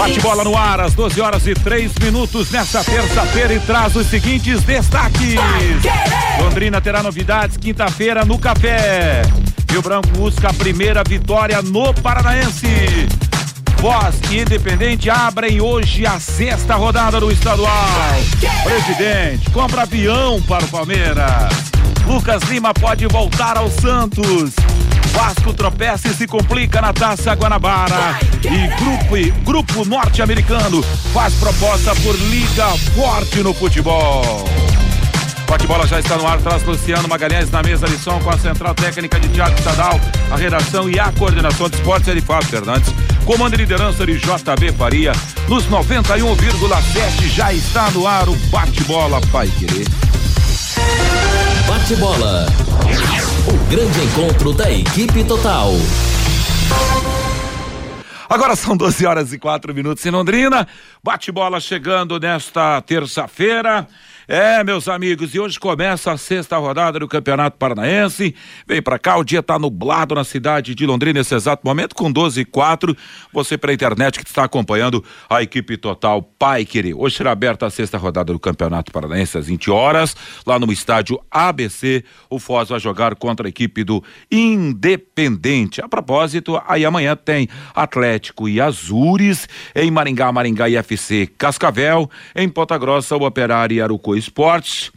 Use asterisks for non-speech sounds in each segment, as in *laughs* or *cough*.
Bate-bola no ar, às 12 horas e 3 minutos nesta terça-feira e traz os seguintes destaques. Londrina terá novidades quinta-feira no Café. Rio Branco busca a primeira vitória no Paranaense. Voz e Independente abrem hoje a sexta rodada do estadual. Presidente, compra avião para o Palmeiras. Lucas Lima pode voltar ao Santos. Vasco tropeça e se complica na Taça Guanabara. E grupo, grupo norte-americano faz proposta por liga forte no futebol. Bate-bola já está no ar, traz Luciano Magalhães na mesa de som com a central técnica de Tiago Estadal, a redação e a coordenação de esportes é de Fábio Fernandes. Comando e liderança de JB Faria. Nos 91,7 já está no ar o Bate-bola Pai Querer. Bate-bola. Grande encontro da equipe total. Agora são 12 horas e 4 minutos em Londrina. Bate-bola chegando nesta terça-feira. É, meus amigos, e hoje começa a sexta rodada do Campeonato Paranaense. Vem para cá, o dia está nublado na cidade de Londrina nesse exato momento, com 12 e 4. Você pela internet que está acompanhando a equipe total Pai Querer. Hoje será aberta a sexta rodada do Campeonato Paranaense às 20 horas, lá no estádio ABC. O Foz vai jogar contra a equipe do Independente. A propósito, aí amanhã tem Atlético e Azures, em Maringá, Maringá e FC Cascavel, em Ponta Grossa, o Operário e Arucô Esportes.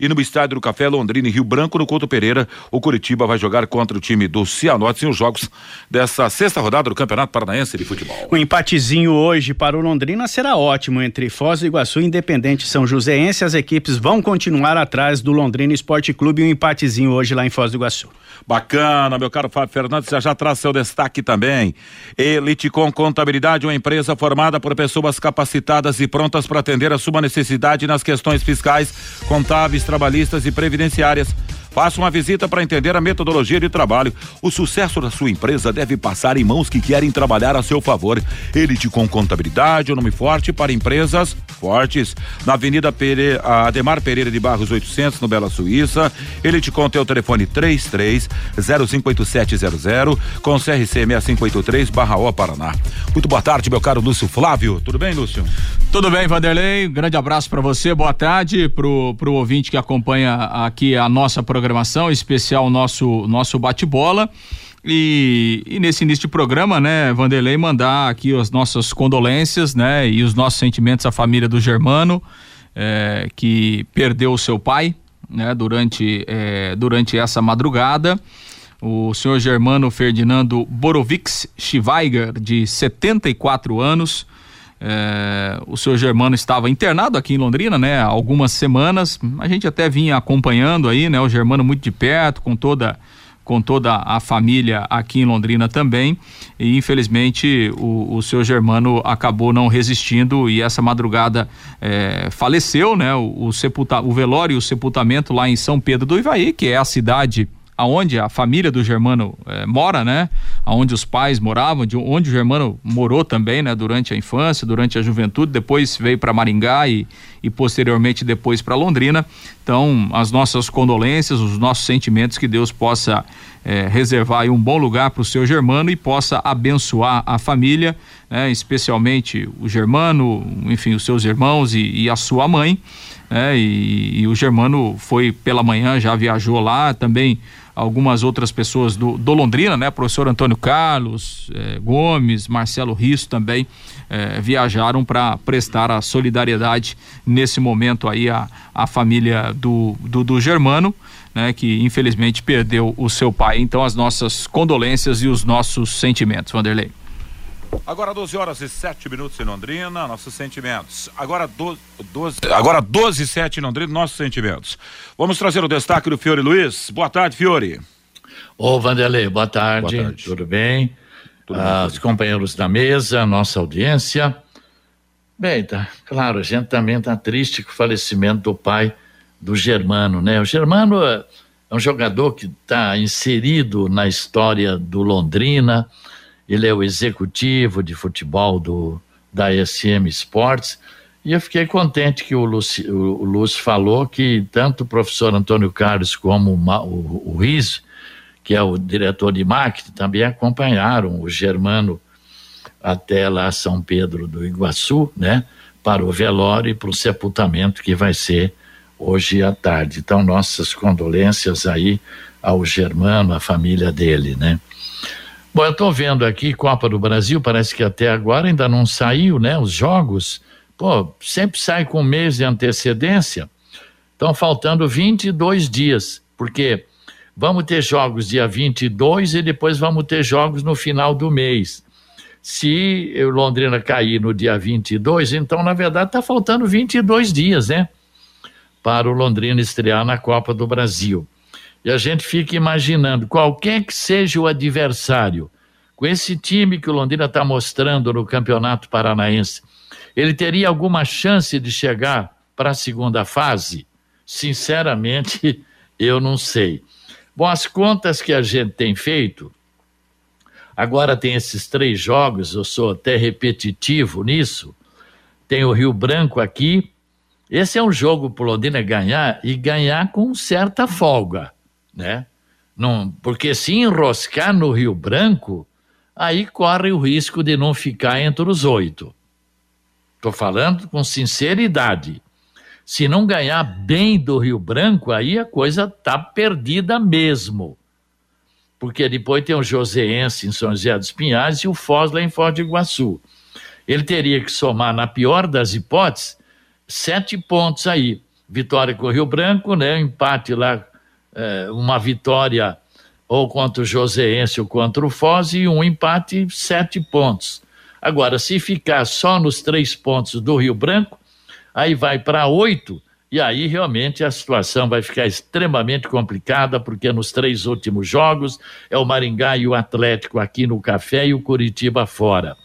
E no estádio do Café Londrina e Rio Branco, no Couto Pereira, o Curitiba vai jogar contra o time do Cianorte em os jogos dessa sexta rodada do Campeonato Paranaense de Futebol. O empatezinho hoje para o Londrina será ótimo entre Foz do Iguaçu e Independente São Joséense. As equipes vão continuar atrás do Londrina Esporte Clube e um empatezinho hoje lá em Foz do Iguaçu. Bacana, meu caro Fábio Fernandes, já já traz seu destaque também. Elite com Contabilidade, uma empresa formada por pessoas capacitadas e prontas para atender a sua necessidade nas questões fiscais, contábeis, trabalhistas e previdenciárias. Faça uma visita para entender a metodologia de trabalho. O sucesso da sua empresa deve passar em mãos que querem trabalhar a seu favor. Elite com contabilidade, o um nome forte para empresas fortes. Na Avenida Pere... Ademar Pereira de Barros 800, no Bela Suíça. Elite com o telefone 33 058700 com CRC 6583 barra O Paraná. Muito boa tarde, meu caro Lúcio Flávio. Tudo bem, Lúcio? Tudo bem, Vanderlei. Grande abraço para você. Boa tarde pro pro ouvinte que acompanha aqui a nossa programação, especial o nosso nosso bate-bola. E, e, nesse início de programa, né, Vanderlei, mandar aqui as nossas condolências, né, e os nossos sentimentos à família do Germano, é, que perdeu o seu pai, né, durante, é, durante essa madrugada. O senhor Germano Ferdinando Borovics Schweiger, de 74 anos. É, o senhor Germano estava internado aqui em Londrina, né? Algumas semanas. A gente até vinha acompanhando aí, né? O Germano muito de perto, com toda com toda a família aqui em Londrina também. E infelizmente o, o seu Germano acabou não resistindo e essa madrugada é, faleceu, né? O, o, sepulta, o velório e o sepultamento lá em São Pedro do Ivaí, que é a cidade aonde a família do Germano eh, mora, né? Aonde os pais moravam, de onde o Germano morou também, né? Durante a infância, durante a juventude, depois veio para Maringá e, e posteriormente depois para Londrina. Então, as nossas condolências, os nossos sentimentos que Deus possa eh, reservar um bom lugar para o seu Germano e possa abençoar a família, né? Especialmente o Germano, enfim, os seus irmãos e, e a sua mãe. Né? E, e o Germano foi pela manhã, já viajou lá também algumas outras pessoas do, do Londrina, né? Professor Antônio Carlos eh, Gomes, Marcelo Risso também eh, viajaram para prestar a solidariedade nesse momento aí a, a família do, do, do Germano, né? Que infelizmente perdeu o seu pai. Então as nossas condolências e os nossos sentimentos, Vanderlei. Agora 12 horas e 7 minutos em Londrina, nossos sentimentos. Agora 12, 12, agora 12 e 7 em Londrina, nossos sentimentos. Vamos trazer o destaque do Fiore Luiz. Boa tarde, Fiore. Ô, Vanderlei, boa tarde. Boa tarde. Tudo bem? Tudo ah, bem. Os companheiros da mesa, nossa audiência. Bem, tá claro, a gente também está triste com o falecimento do pai do Germano, né? O Germano É um jogador que está inserido na história do Londrina. Ele é o executivo de futebol do, da SM Sports. E eu fiquei contente que o Lúcio, o Lúcio falou que tanto o professor Antônio Carlos como o, o, Riz, que é o diretor de marketing, também acompanharam o Germano até lá São Pedro do Iguaçu, né? Para o velório e para o sepultamento que vai ser hoje à tarde. Então, nossas condolências aí ao Germano, à família dele, né? Bom, eu estou vendo aqui Copa do Brasil, parece que até agora ainda não saiu, né? Os jogos, pô, sempre sai com um mês de antecedência. Estão faltando 22 dias, porque vamos ter jogos dia 22 e depois vamos ter jogos no final do mês. Se o Londrina cair no dia 22, então, na verdade, está faltando 22 dias, né? Para o Londrina estrear na Copa do Brasil. E a gente fica imaginando, qualquer que seja o adversário, com esse time que o Londrina está mostrando no Campeonato Paranaense, ele teria alguma chance de chegar para a segunda fase? Sinceramente, *laughs* eu não sei. Bom, as contas que a gente tem feito, agora tem esses três jogos, eu sou até repetitivo nisso. Tem o Rio Branco aqui. Esse é um jogo para o Londrina ganhar e ganhar com certa folga né? Não, porque se enroscar no Rio Branco, aí corre o risco de não ficar entre os oito. Estou falando com sinceridade. Se não ganhar bem do Rio Branco, aí a coisa tá perdida mesmo. Porque depois tem o Joséense em São José dos Pinhais e o Foz lá em Foz do Iguaçu. Ele teria que somar, na pior das hipóteses, sete pontos aí. Vitória com o Rio Branco, né? Empate lá é, uma vitória ou contra o Joseense ou contra o Foz e um empate, sete pontos. Agora, se ficar só nos três pontos do Rio Branco, aí vai para oito, e aí realmente a situação vai ficar extremamente complicada, porque nos três últimos jogos é o Maringá e o Atlético aqui no Café e o Curitiba fora.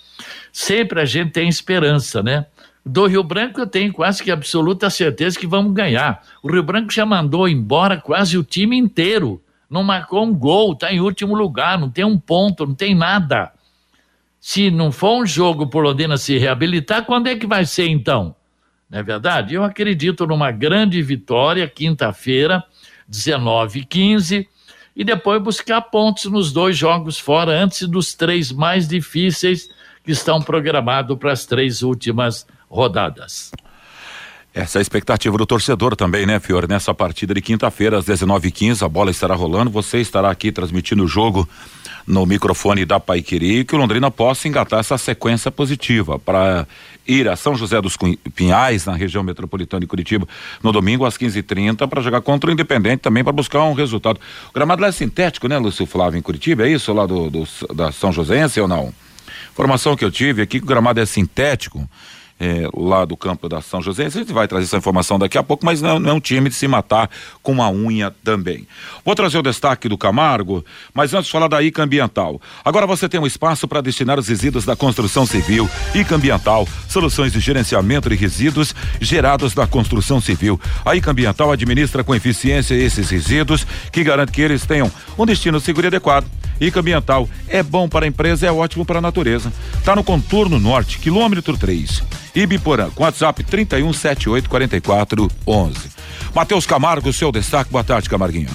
Sempre a gente tem esperança, né? Do Rio Branco eu tenho quase que absoluta certeza que vamos ganhar. O Rio Branco já mandou embora quase o time inteiro. Não marcou um gol, está em último lugar, não tem um ponto, não tem nada. Se não for um jogo por Londrina se reabilitar, quando é que vai ser então? Não é verdade? Eu acredito numa grande vitória, quinta-feira, 19 e 15, e depois buscar pontos nos dois jogos fora, antes dos três mais difíceis que estão programados para as três últimas rodadas. Essa é a expectativa do torcedor também, né, Fiore? Nessa partida de quinta-feira, às 19h15, a bola estará rolando. Você estará aqui transmitindo o jogo no microfone da Paiquiri que o Londrina possa engatar essa sequência positiva para ir a São José dos Pinhais, na região metropolitana de Curitiba, no domingo às 15h30, para jogar contra o Independente também, para buscar um resultado. O gramado lá é sintético, né, Lúcio Flávio, em Curitiba? É isso lá do, do da São Joséense ou não? Informação que eu tive aqui que o gramado é sintético é, lá do campo da São José. A gente vai trazer essa informação daqui a pouco, mas não, não, é um time de se matar com uma unha também. Vou trazer o destaque do Camargo, mas antes falar da ICA Ambiental. Agora você tem um espaço para destinar os resíduos da construção civil. ICA Ambiental, soluções de gerenciamento de resíduos gerados da construção civil. A ICA Ambiental administra com eficiência esses resíduos, que garante que eles tenham um destino seguro e adequado. ICA Ambiental é bom para a empresa, é ótimo para a natureza. Está no contorno norte, quilômetro 3. Ibiporã, com WhatsApp 31784411. Matheus Camargo, seu destaque. Boa tarde, Camarguinho.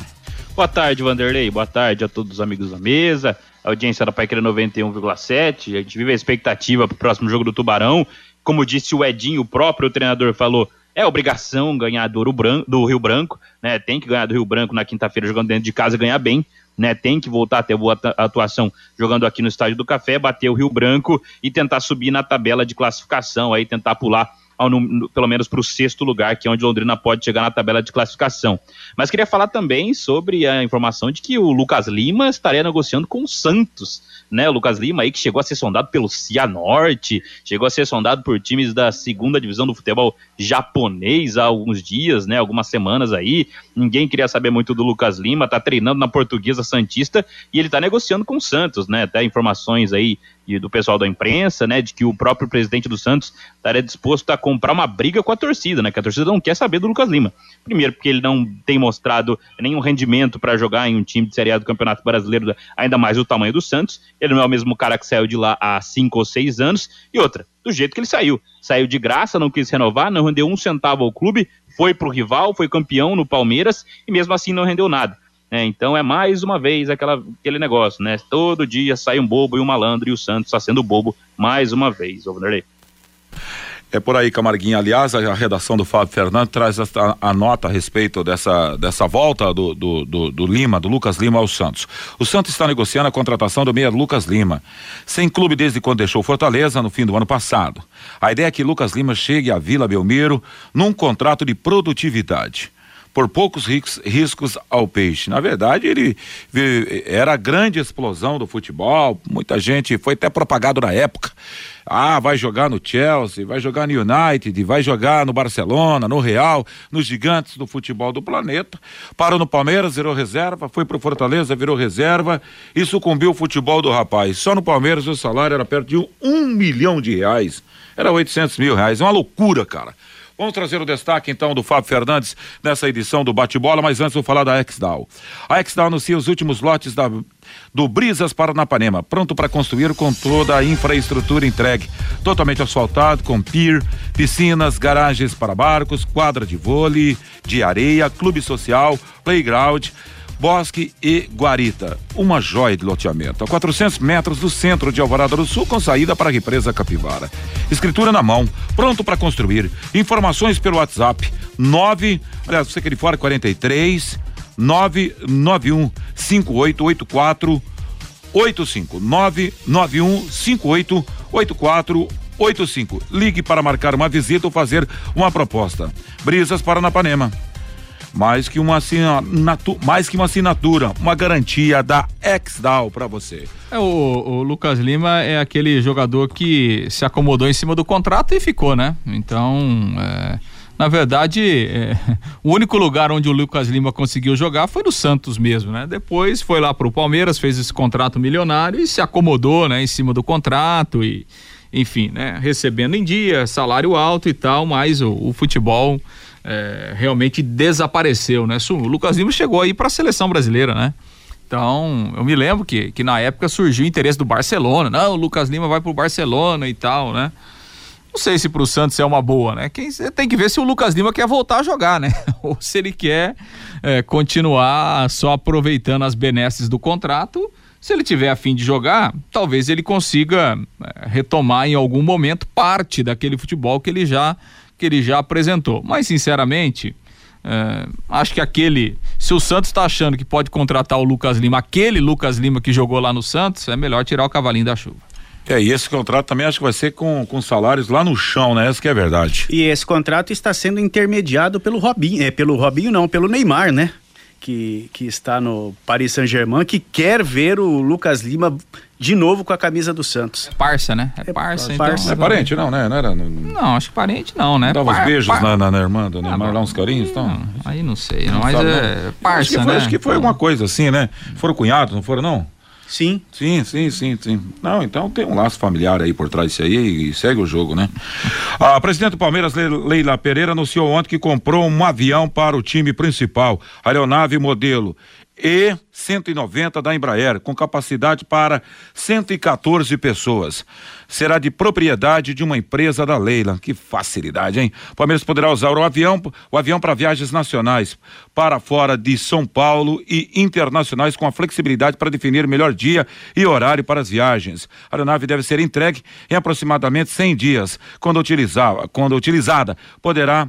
Boa tarde, Vanderlei. Boa tarde a todos os amigos da mesa. A audiência da Paiqueira 91,7. A gente vive a expectativa para o próximo jogo do Tubarão. Como disse o Edinho, o próprio treinador falou, é obrigação ganhar do, Branco, do Rio Branco, né? Tem que ganhar do Rio Branco na quinta-feira jogando dentro de casa e ganhar bem né? Tem que voltar a ter boa atuação jogando aqui no Estádio do Café, bater o Rio Branco e tentar subir na tabela de classificação, aí tentar pular ao, no, pelo menos para o sexto lugar, que é onde Londrina pode chegar na tabela de classificação. Mas queria falar também sobre a informação de que o Lucas Lima estaria negociando com o Santos né? O Lucas Lima aí que chegou a ser sondado pelo Cianorte, chegou a ser sondado por times da segunda divisão do futebol japonês há alguns dias, né? Algumas semanas aí. Ninguém queria saber muito do Lucas Lima, tá treinando na Portuguesa Santista e ele tá negociando com o Santos, né? Até informações aí e do pessoal da imprensa, né, de que o próprio presidente do Santos estaria disposto a comprar uma briga com a torcida, né, que a torcida não quer saber do Lucas Lima. Primeiro, porque ele não tem mostrado nenhum rendimento para jogar em um time de Série A do Campeonato Brasileiro, ainda mais o tamanho do Santos. Ele não é o mesmo cara que saiu de lá há cinco ou seis anos. E outra, do jeito que ele saiu. Saiu de graça, não quis renovar, não rendeu um centavo ao clube, foi pro rival, foi campeão no Palmeiras e mesmo assim não rendeu nada. É, então é mais uma vez aquela, aquele negócio, né? Todo dia sai um bobo e um malandro e o Santos está sendo bobo mais uma vez, ô Vanderlei. É por aí, Camarguinha. Aliás, a, redação do Fábio Fernandes traz a, a, nota a respeito dessa, dessa volta do, do, do, do, Lima, do Lucas Lima ao Santos. O Santos está negociando a contratação do meia Lucas Lima, sem clube desde quando deixou Fortaleza no fim do ano passado. A ideia é que Lucas Lima chegue à Vila Belmiro num contrato de produtividade por poucos riscos ao peixe. Na verdade, ele era a grande explosão do futebol, muita gente, foi até propagado na época. Ah, vai jogar no Chelsea, vai jogar no United, vai jogar no Barcelona, no Real, nos gigantes do futebol do planeta. Parou no Palmeiras, virou reserva, foi pro Fortaleza, virou reserva e sucumbiu o futebol do rapaz. Só no Palmeiras o salário era perto de um, um milhão de reais. Era 800 mil reais. É uma loucura, cara. Vamos trazer o destaque então do Fábio Fernandes nessa edição do Bate-Bola, mas antes vou falar da Exdal. A Exdal anuncia os últimos lotes da, do Brisas Paranapanema, pronto para construir com toda a infraestrutura entregue, totalmente asfaltado, com pier, piscinas, garagens para barcos, quadra de vôlei, de areia, clube social, playground Bosque e Guarita, uma joia de loteamento, a 400 metros do centro de Alvorada do Sul, com saída para a represa Capivara. Escritura na mão, pronto para construir. Informações pelo WhatsApp 9, aliás, você que de fora 43 991 5884 85 991 5884 85. Ligue para marcar uma visita ou fazer uma proposta. Brisas Paranapanema mais que uma assinatura, mais que uma assinatura, uma garantia da Exdal para você. É, o, o, Lucas Lima é aquele jogador que se acomodou em cima do contrato e ficou, né? Então, é, na verdade, é, *laughs* o único lugar onde o Lucas Lima conseguiu jogar foi no Santos mesmo, né? Depois foi lá pro Palmeiras, fez esse contrato milionário e se acomodou, né, em cima do contrato e enfim, né, recebendo em dia, salário alto e tal, mas o, o futebol é, realmente desapareceu, né? O Lucas Lima chegou aí para a seleção brasileira, né? Então, eu me lembro que, que na época surgiu o interesse do Barcelona. Não, o Lucas Lima vai pro Barcelona e tal, né? Não sei se pro Santos é uma boa, né? Quem tem que ver se o Lucas Lima quer voltar a jogar, né? *laughs* Ou se ele quer é, continuar só aproveitando as benesses do contrato. Se ele tiver a fim de jogar, talvez ele consiga é, retomar em algum momento parte daquele futebol que ele já que ele já apresentou. Mas, sinceramente, é, acho que aquele. Se o Santos está achando que pode contratar o Lucas Lima, aquele Lucas Lima que jogou lá no Santos, é melhor tirar o cavalinho da chuva. É, e esse contrato também acho que vai ser com, com salários lá no chão, né? Essa que é a verdade. E esse contrato está sendo intermediado pelo Robinho, é, pelo Robinho não, pelo Neymar, né? Que, que está no Paris Saint-Germain, que quer ver o Lucas Lima de novo com a camisa do Santos. É parça, né? É, é parça, então. Parça. É parente, não, né? Não, era, não... não acho que parente não, né? Dava uns beijos par... na, na, na, irmã do Neymar, lá uns carinhos, então. Aí não sei, não, mas sabe, é não. parça, acho que, foi, né? acho que foi alguma coisa assim, né? Foram cunhados, não foram, não? Sim. Sim, sim, sim, sim. Não, então tem um laço familiar aí por trás disso aí e segue o jogo, né? *laughs* A presidente do Palmeiras, Leila Pereira, anunciou ontem que comprou um avião para o time principal, aeronave modelo e-190 da Embraer, com capacidade para 114 pessoas. Será de propriedade de uma empresa da Leila. Que facilidade, hein? O Palmeiras poderá usar o avião, o avião para viagens nacionais para fora de São Paulo e internacionais com a flexibilidade para definir melhor dia e horário para as viagens. A aeronave deve ser entregue em aproximadamente 100 dias. Quando, utilizar, quando utilizada, poderá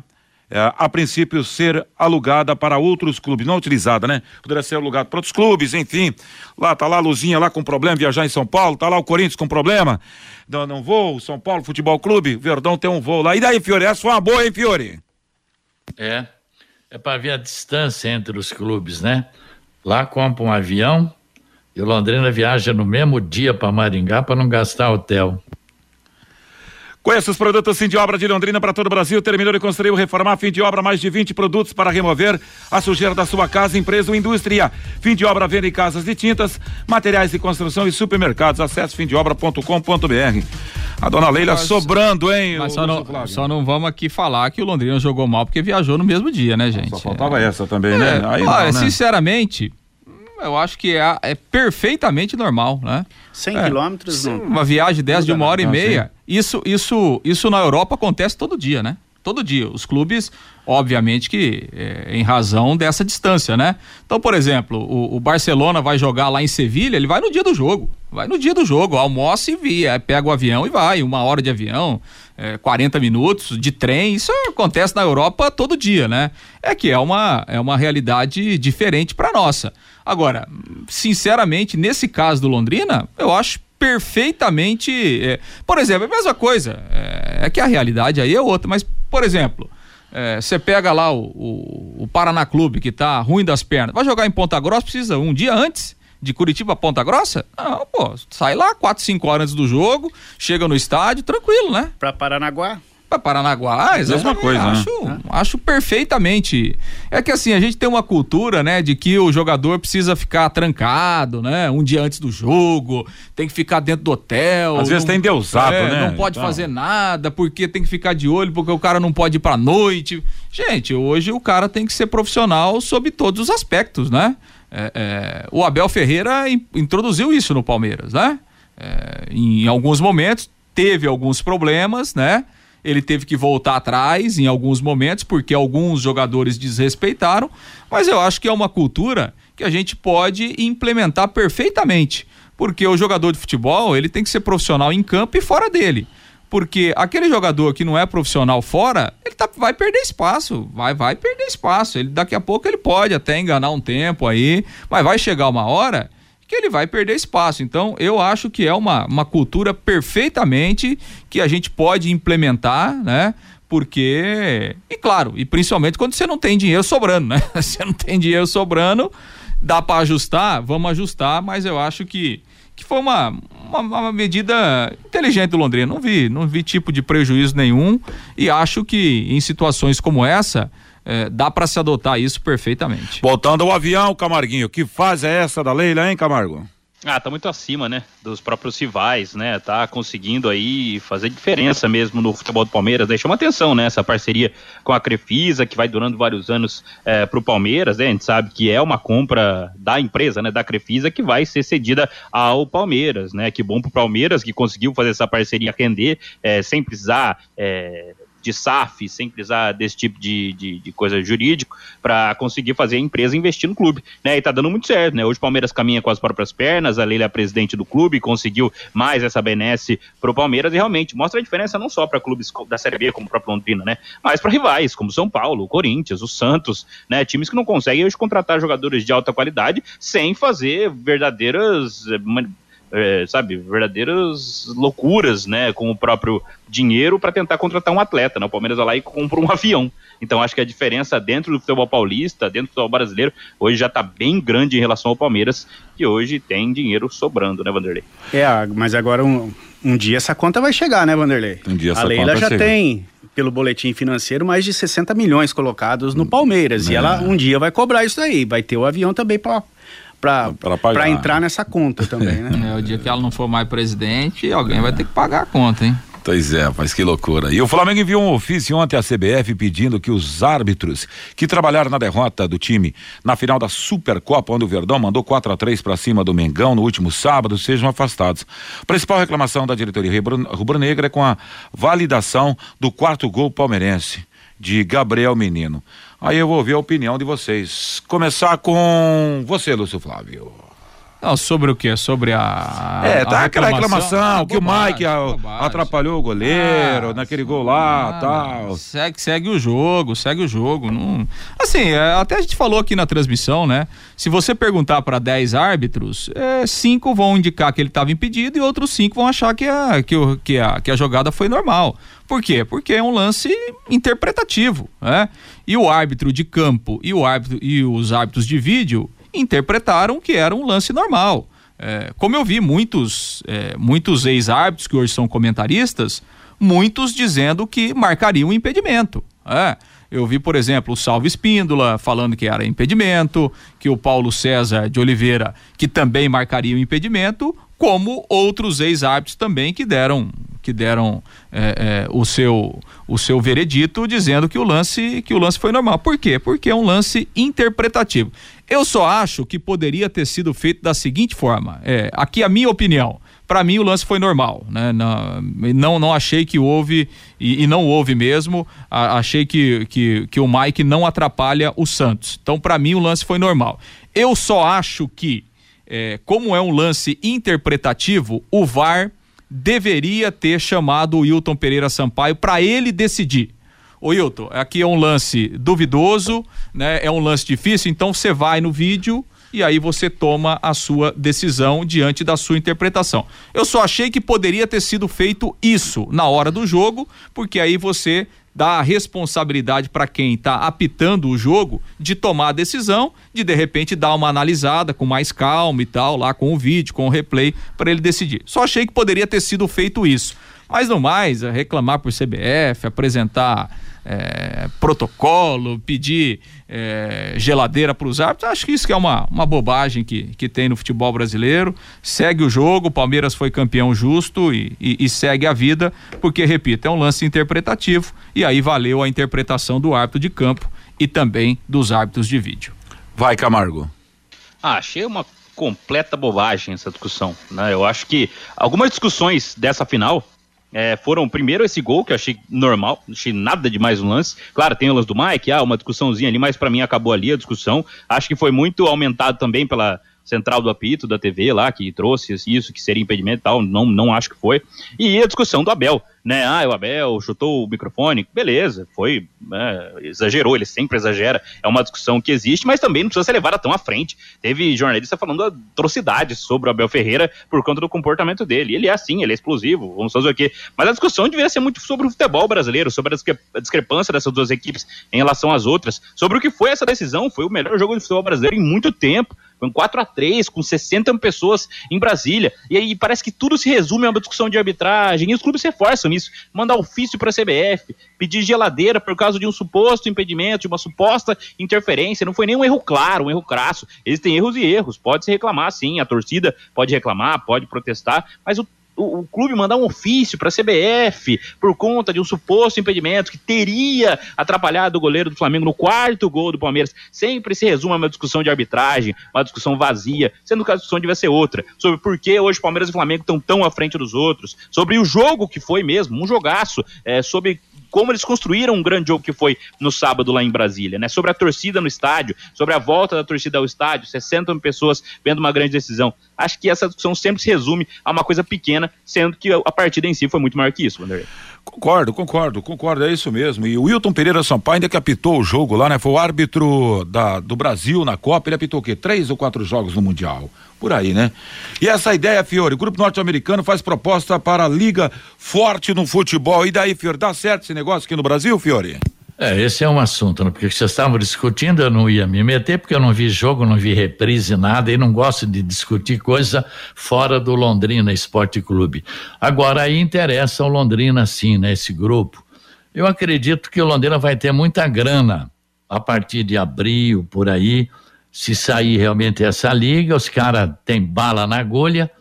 é, a princípio ser alugada para outros clubes, não utilizada, né? Poderia ser alugada para outros clubes, enfim. Lá tá lá a Luzinha lá com problema viajar em São Paulo, tá lá o Corinthians com problema. Não, não vou, São Paulo Futebol Clube, Verdão tem um voo lá. E daí, Fiore, essa foi uma boa, hein, Fiore? É. É para ver a distância entre os clubes, né? Lá compra um avião e o Londrina viaja no mesmo dia para Maringá para não gastar hotel. Conheça os produtos fim de obra de Londrina para todo o Brasil. Terminou de construir ou reformar. Fim de obra, mais de 20 produtos para remover a sujeira da sua casa, empresa ou indústria. Fim de obra, venda em casas de tintas, materiais de construção e supermercados. Acesse fimdeobra.com.br. A dona Leila Mas- sobrando, hein? Mas só não, só não vamos aqui falar que o Londrina jogou mal porque viajou no mesmo dia, né, gente? Só faltava É. essa também, É, né? Aí não, olha, né? sinceramente, eu acho que é, é perfeitamente normal, né? 100 É. quilômetros não. Uma viagem dessa de uma hora e Não, meia, isso, isso, isso na Europa acontece todo dia, né? Todo dia. Os clubes, obviamente que é, em razão dessa distância, né? Então, por exemplo, o, o Barcelona vai jogar lá em Sevilha, ele vai no dia do jogo. Vai no dia do jogo, almoça e via, aí pega o avião e vai, uma hora de avião, é, 40 minutos de trem, isso acontece na Europa todo dia, né? É que é uma, é uma realidade diferente para nossa. Agora, sinceramente, nesse caso do Londrina, eu acho perfeitamente. é, por exemplo, é a mesma coisa. É, é que a realidade aí é outra, mas, por exemplo. é, Você pega lá o, o, o Paraná Clube que tá ruim das pernas. Vai jogar em Ponta Grossa, precisa um dia antes de Curitiba a Ponta Grossa? Não, pô, sai lá 4, 5 horas antes do jogo, chega no estádio, tranquilo, né? Para Paranaguá. Para Paranaguá, exatamente. coisa, né? acho, acho perfeitamente. É que assim, a gente tem uma cultura, né, de que o jogador precisa ficar trancado, né, um dia antes do jogo, tem que ficar dentro do hotel. Às vezes não- tá endeusado, é, né? Não pode Então. fazer nada, porque tem que ficar de olho, porque o cara não pode ir pra noite. Gente, hoje o cara tem que ser profissional sob todos os aspectos, né? É, é, o Abel Ferreira in- introduziu isso no Palmeiras, né? É, em alguns momentos teve alguns problemas, né? Ele teve que voltar atrás em alguns momentos porque alguns jogadores desrespeitaram, mas eu acho que é uma cultura que a gente pode implementar perfeitamente, porque o jogador de futebol ele tem que ser profissional em campo e fora dele. Porque aquele jogador que não é profissional fora, ele tá- vai perder espaço, vai, vai perder espaço. Ele daqui a pouco ele pode até enganar um tempo aí, mas vai chegar uma hora que ele vai perder espaço. Então, eu acho que é uma, uma cultura perfeitamente que a gente pode implementar, né? Porque, e claro, e principalmente quando você não tem dinheiro sobrando, né? *laughs* Você não tem dinheiro sobrando, dá para ajustar, vamos ajustar, mas eu acho que, que foi uma, uma, uma medida inteligente do Londrina. Não vi, não vi tipo de prejuízo nenhum e acho que em situações como essa, eh, dá para se adotar isso perfeitamente. Voltando ao avião, Camarguinho. Que fase é essa da Leila, hein, Camargo? Ah, tá muito acima, né? Dos próprios rivais, né? Tá conseguindo aí fazer diferença mesmo no futebol do Palmeiras. Né? Chama atenção, né? Essa parceria com a Crefisa, que vai durando vários anos é, pro Palmeiras, né? A gente sabe que é uma compra da empresa, né? Da Crefisa, que vai ser cedida ao Palmeiras, né? Que bom pro Palmeiras, que conseguiu fazer essa parceria render, é, sem precisar. É, de SAF, sem precisar desse tipo de, de, de coisa jurídico, para conseguir fazer a empresa investir no clube. Né? E tá dando muito certo, né? Hoje o Palmeiras caminha com as próprias pernas, a Leila é a presidente do clube, conseguiu mais essa benesse pro Palmeiras e realmente mostra a diferença não só para clubes da Série B, como o próprio Londrina, né? Mas para rivais, como São Paulo, o Corinthians, o Santos, né? Times que não conseguem hoje contratar jogadores de alta qualidade sem fazer verdadeiras. É, sabe, verdadeiras loucuras, né, com o próprio dinheiro para tentar contratar um atleta, né? O Palmeiras vai lá e compra um *laughs* avião. Então acho que a diferença dentro do futebol paulista, dentro do futebol brasileiro, hoje já está bem grande em relação ao Palmeiras, que hoje tem dinheiro sobrando, né, Vanderlei? É, mas agora um, um dia essa conta vai chegar, né, Vanderlei? Um dia essa a Leila conta já chega. tem, pelo boletim financeiro, mais de 60 milhões colocados no Palmeiras. E É. ela um dia vai cobrar isso aí. Vai ter o avião também para. Para entrar nessa conta também, né? *laughs* É, o dia que ela não for mais presidente, alguém vai ter que pagar a conta, hein? Pois é, mas que loucura. E o Flamengo enviou um ofício ontem à CBF pedindo que os árbitros que trabalharam na derrota do time na final da Supercopa, onde o Verdão mandou 4 a 3 para cima do Mengão no último sábado, sejam afastados. A principal reclamação da diretoria rubro- rubro-negra é com a validação do quarto gol palmeirense de Gabriel Menino. Aí eu vou ouvir a opinião de vocês. Começar com você, Lúcio Flávio. Não, sobre o quê? Sobre a. É, a tá aquela reclamação Ah, que o Mike a- bobagem. atrapalhou o goleiro Ah, naquele gol lá, Ah, tal. Segue, segue o jogo, segue o jogo. Não... Assim, é, até a gente falou aqui na transmissão, né? Se você perguntar para 10 árbitros, é, cinco vão indicar que ele estava impedido e outros cinco vão achar que a, que, o, que, a, que a jogada foi normal. Por quê? Porque é um lance interpretativo, né? E o árbitro de campo e, o árbitro, e os árbitros de vídeo interpretaram que era um lance normal. É, como eu vi muitos, é, muitos ex-árbitros que hoje são comentaristas, muitos dizendo que marcariam impedimento. É. Eu vi, por exemplo, o Salvo Espíndola falando que era impedimento, que o Paulo César de Oliveira, que também marcaria o impedimento, como outros ex-árbitros também que deram que deram é, é, o seu o seu veredito dizendo que o lance que o lance foi normal. Por quê? Porque é um lance interpretativo. Eu só acho que poderia ter sido feito da seguinte forma. É, aqui a minha opinião para mim o lance foi normal, né? Não, não, achei que houve e, e não houve mesmo. A, achei que, que, que o Mike não atrapalha o Santos. Então para mim o lance foi normal. Eu só acho que é, como é um lance interpretativo, o VAR deveria ter chamado o Wilton Pereira Sampaio para ele decidir. Ô Wilton, aqui é um lance duvidoso, né? É um lance difícil, então você vai no vídeo e aí você toma a sua decisão diante da sua interpretação. Eu só achei que poderia ter sido feito isso na hora do jogo, porque aí você dá a responsabilidade para quem está apitando o jogo de tomar a decisão, de de repente dar uma analisada com mais calma e tal, lá com o vídeo, com o replay, para ele decidir. Só achei que poderia ter sido feito isso. Mas no mais, é reclamar por CBF, apresentar é, protocolo, pedir é, geladeira para os árbitros, acho que isso que é uma, uma bobagem que, que tem no futebol brasileiro. Segue o jogo, o Palmeiras foi campeão justo e, e, e segue a vida, porque, repito, é um lance interpretativo e aí valeu a interpretação do árbitro de campo e também dos árbitros de vídeo. Vai, Camargo. Ah, achei uma completa bobagem essa discussão. Né? Eu acho que algumas discussões dessa final é, foram primeiro esse gol, que eu achei normal, achei nada demais no lance. Claro, tem o lance do Mike, ah, uma discussãozinha ali, mas para mim acabou ali a discussão. Acho que foi muito aumentado também pela central do apito da TV lá, que trouxe isso, que seria impedimento e tal, não, não acho que foi. E a discussão do Abel, né? Ah, o Abel chutou o microfone, beleza, foi, né, exagerou, ele sempre exagera, é uma discussão que existe, mas também não precisa ser levada tão à frente. Teve jornalista falando atrocidades sobre o Abel Ferreira por conta do comportamento dele. Ele é assim, ele é explosivo, vamos fazer o quê? Mas a discussão deveria ser muito sobre o futebol brasileiro, sobre a discrepância dessas duas equipes em relação às outras, sobre o que foi essa decisão, foi o melhor jogo de futebol brasileiro em muito tempo. Foi um 4 a 3 com 60 pessoas em Brasília. E aí parece que tudo se resume a uma discussão de arbitragem. E os clubes reforçam nisso. Mandar ofício para a CBF, pedir geladeira por causa de um suposto impedimento, de uma suposta interferência. Não foi nem um erro claro, um erro crasso. Existem erros e erros. Pode se reclamar, sim. A torcida pode reclamar, pode protestar. Mas o o, o clube mandar um ofício para a CBF por conta de um suposto impedimento que teria atrapalhado o goleiro do Flamengo no quarto gol do Palmeiras. Sempre se resume a uma discussão de arbitragem, uma discussão vazia, sendo que a discussão devia ser outra, sobre por que hoje Palmeiras e Flamengo estão tão à frente dos outros, sobre o jogo que foi mesmo, um jogaço, é, sobre como eles construíram um grande jogo que foi no sábado lá em Brasília, né? Sobre a torcida no estádio, sobre a volta da torcida ao estádio, 60 mil pessoas vendo uma grande decisão. Acho que essa discussão sempre se resume a uma coisa pequena, sendo que a partida em si foi muito maior que isso, Wanderlei. Concordo, concordo, concordo, é isso mesmo. E o Wilton Pereira Sampaio ainda que apitou o jogo lá, né? Foi o árbitro da, do Brasil na Copa, ele apitou o quê? Três ou quatro jogos no Mundial. Por aí, né? E essa ideia, Fiore, o grupo norte-americano faz proposta para a liga forte no futebol. E daí, Fiore, dá certo esse negócio aqui no Brasil, Fiore? É, esse é um assunto, né? porque vocês estavam discutindo, eu não ia me meter, porque eu não vi jogo, não vi reprise, nada, e não gosto de discutir coisa fora do Londrina Esporte Clube. Agora, aí interessa o Londrina, sim, né? Esse grupo. Eu acredito que o Londrina vai ter muita grana a partir de abril, por aí, se sair realmente essa liga, os caras têm bala na agulha.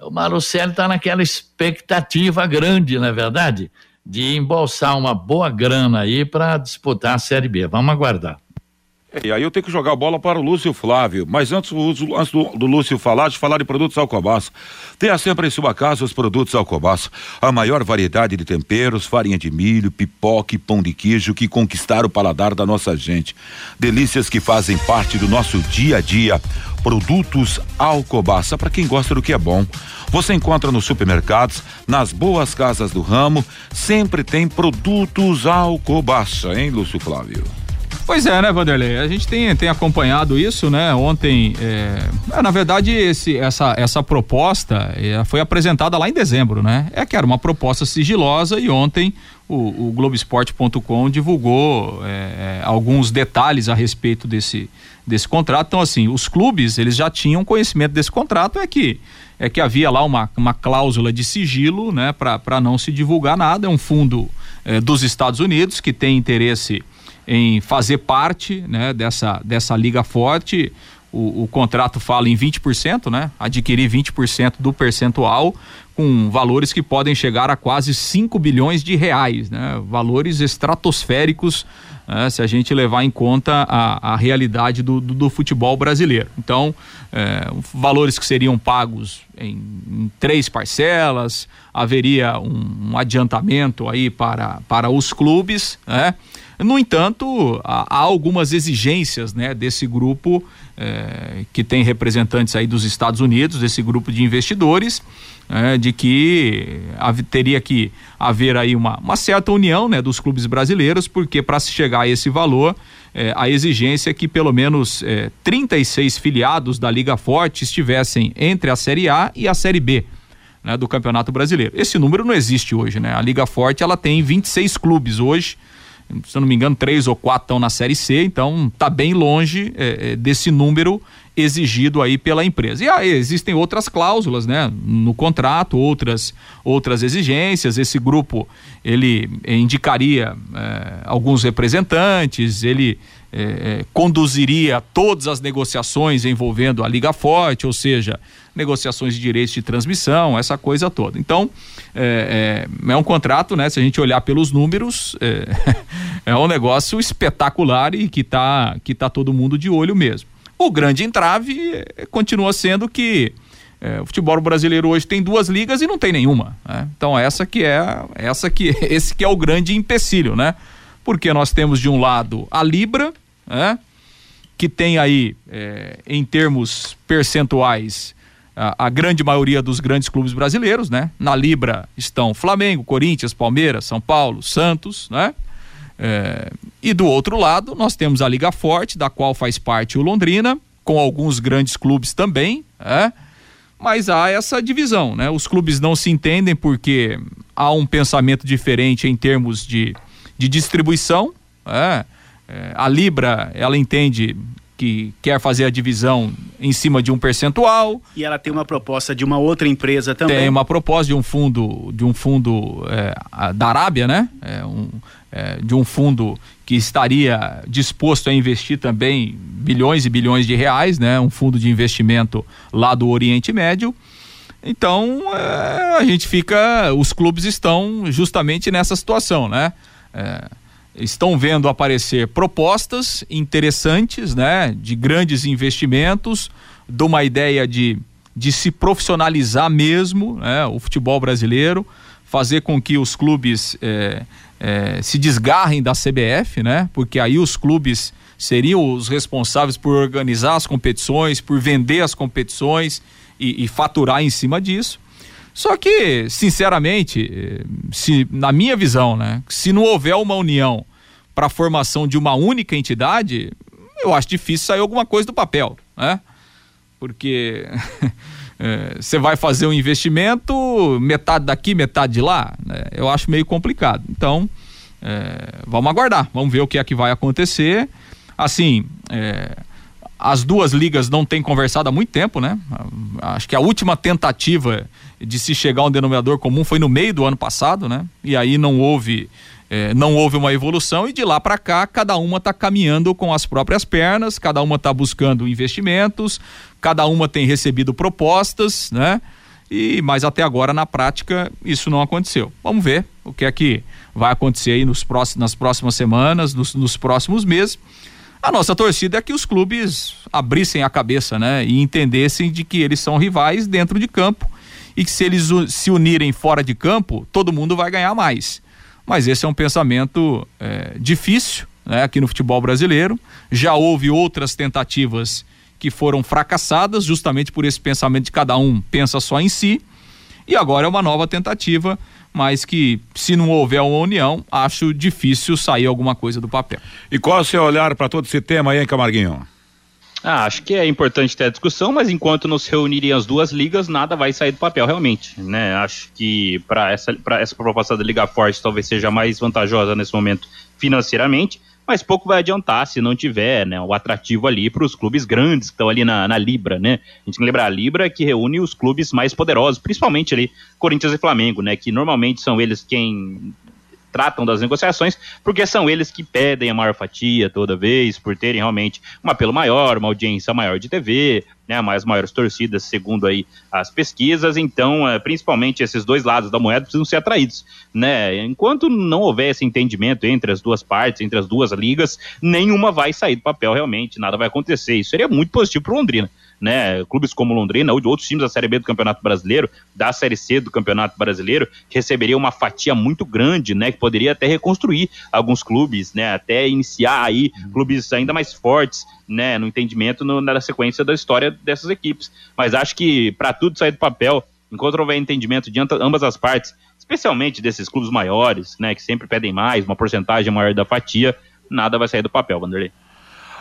O Marucelli está naquela expectativa grande, não é verdade? De embolsar uma boa grana aí para disputar a Série B. Vamos aguardar. E aí eu tenho que jogar a bola para o Lúcio Flávio. Mas antes, antes do, do, Lúcio falar, de falar de produtos Alcobaça. Tenha sempre em sua casa os produtos Alcobaça. A maior variedade de temperos, farinha de milho, pipoca e pão de queijo que conquistaram o paladar da nossa gente. Delícias que fazem parte do nosso dia a dia. Produtos Alcobaça, para quem gosta do que é bom. Você encontra nos supermercados, nas boas casas do ramo, sempre tem produtos Alcobaça, hein, Lúcio Flávio? Pois é, né, Vanderlei? A gente tem, tem acompanhado isso, né? Ontem, é, é na verdade, esse, essa, essa proposta é, foi apresentada lá em dezembro, né? É que era uma proposta sigilosa e ontem o, o Globoesporte.com divulgou é, é, alguns detalhes a respeito desse, desse contrato. Então, assim, os clubes, eles já tinham conhecimento desse contrato, é que é que havia lá uma, uma cláusula de sigilo, né, para não se divulgar nada. É um fundo é, dos Estados Unidos que tem interesse em fazer parte né, dessa, dessa liga forte. O, o, contrato fala em 20%, né? Adquirir 20% do percentual, com valores que podem chegar a quase 5 bilhões de reais, né? Valores estratosféricos, né? se a gente levar em conta a, a realidade do, do, do futebol brasileiro. Então, é, valores que seriam pagos em, em três parcelas, haveria um, um, adiantamento aí para, para os clubes, né? No entanto, há, algumas exigências né, desse grupo eh, que tem representantes aí dos Estados Unidos, desse grupo de investidores, eh, de que teria que haver aí uma, uma certa união né, dos clubes brasileiros, porque para se chegar a esse valor, eh, a exigência é que pelo menos 36 filiados da Liga Forte estivessem entre a Série A e a Série B. Né, do Campeonato Brasileiro. Esse número não existe hoje, né? A Liga Forte ela tem 26 clubes hoje, se eu não me engano, três ou quatro estão na Série C, então está bem longe é, é, desse número exigido aí pela empresa. E aí existem outras cláusulas, né, no contrato, outras outras exigências. Esse grupo ele indicaria é, alguns representantes, ele é, é, conduziria todas as negociações envolvendo a Liga Forte, ou seja, negociações de direitos de transmissão, essa coisa toda. Então, é, é, é um contrato, né? Se a gente olhar pelos números, é, *laughs* é um negócio espetacular e que tá, que tá todo mundo de olho mesmo. O grande entrave é, continua sendo que é, o futebol brasileiro hoje tem duas ligas e não tem nenhuma. Né? Então essa que é essa que *laughs* esse que é o grande empecilho, né? Porque nós temos de um lado a Libra, né? que tem aí é, em termos percentuais a, a, grande maioria dos grandes clubes brasileiros, né? Na Libra estão Flamengo, Corinthians, Palmeiras, São Paulo, Santos, né? É, e do outro lado, nós temos a Liga Forte, da qual faz parte o Londrina, com alguns grandes clubes também, é? mas há essa divisão, né? Os clubes não se entendem porque há um pensamento diferente em termos de, de distribuição, é? É, a Libra, ela entende que quer fazer a divisão em cima de um percentual. E ela tem uma proposta de uma outra empresa também. Tem uma proposta de um fundo, de um fundo é, da Arábia, né? É, um, é, de um fundo que estaria disposto a investir também bilhões e bilhões de reais, né? Um fundo de investimento lá do Oriente Médio. Então é, a gente fica, os clubes estão justamente nessa situação, né? É, estão vendo aparecer propostas interessantes, né, de grandes investimentos, de uma ideia de, de se profissionalizar mesmo, né, o futebol brasileiro, fazer com que os clubes é, é, se desgarrem da CBF, né, porque aí os clubes seriam os responsáveis por organizar as competições, por vender as competições e, e faturar em cima disso. Só que, sinceramente, se na minha visão, né, se não houver uma união para a formação de uma única entidade, eu acho difícil sair alguma coisa do papel, né? Porque é, *laughs* você é, vai fazer um investimento, metade daqui, metade de lá, né? eu acho meio complicado. Então, é, vamos aguardar, vamos ver o que é que vai acontecer. Assim, é, as duas ligas não têm conversado há muito tempo, né? Acho que a última tentativa de se chegar a um denominador comum foi no meio do ano passado, né? E aí não houve é, não houve uma evolução e de lá para cá cada uma está caminhando com as próprias pernas, cada uma está buscando investimentos, cada uma tem recebido propostas, né? E mas até agora na prática isso não aconteceu. Vamos ver o que é que vai acontecer aí nos próximos, nas próximas semanas, nos, nos próximos meses. A nossa torcida é que os clubes abrissem a cabeça, né? E entendessem de que eles são rivais dentro de campo e que se eles se unirem fora de campo, todo mundo vai ganhar mais. Mas esse é um pensamento é, difícil, né? Aqui no futebol brasileiro. Já houve outras tentativas que foram fracassadas, justamente por esse pensamento de cada um pensa só em si. E agora é uma nova tentativa, mas que se não houver uma união, acho difícil sair alguma coisa do papel. E qual é o seu olhar para todo esse tema aí, hein, Camarguinho? Ah, acho que é importante ter a discussão, mas enquanto não se reunirem as duas ligas, nada vai sair do papel realmente, né? Acho que para essa, essa proposta da Liga Forte talvez seja mais vantajosa nesse momento financeiramente, mas pouco vai adiantar se não tiver né, o atrativo ali para os clubes grandes que estão ali na, na, Libra, né? A gente tem que lembrar, a Libra é que reúne os clubes mais poderosos, principalmente ali Corinthians e Flamengo, né? Que normalmente são eles quem tratam das negociações, porque são eles que pedem a maior fatia toda vez, por terem realmente um apelo maior, uma audiência maior de TV, né, mais maiores torcidas, segundo aí as pesquisas. Então, é, principalmente esses dois lados da moeda precisam ser atraídos, né? Enquanto não houver esse entendimento entre as duas partes, entre as duas ligas, nenhuma vai sair do papel realmente, nada vai acontecer. Isso seria muito positivo para Londrina né, clubes como Londrina ou de outros times da Série B do Campeonato Brasileiro, da Série C do Campeonato Brasileiro, que receberiam uma fatia muito grande, né, que poderia até reconstruir alguns clubes, né, até iniciar aí clubes ainda mais fortes, né, no entendimento no, na sequência da história dessas equipes. Mas acho que para tudo sair do papel, enquanto houver entendimento de ambas as partes, especialmente desses clubes maiores, né, que sempre pedem mais, uma porcentagem maior da fatia, nada vai sair do papel, Vanderlei.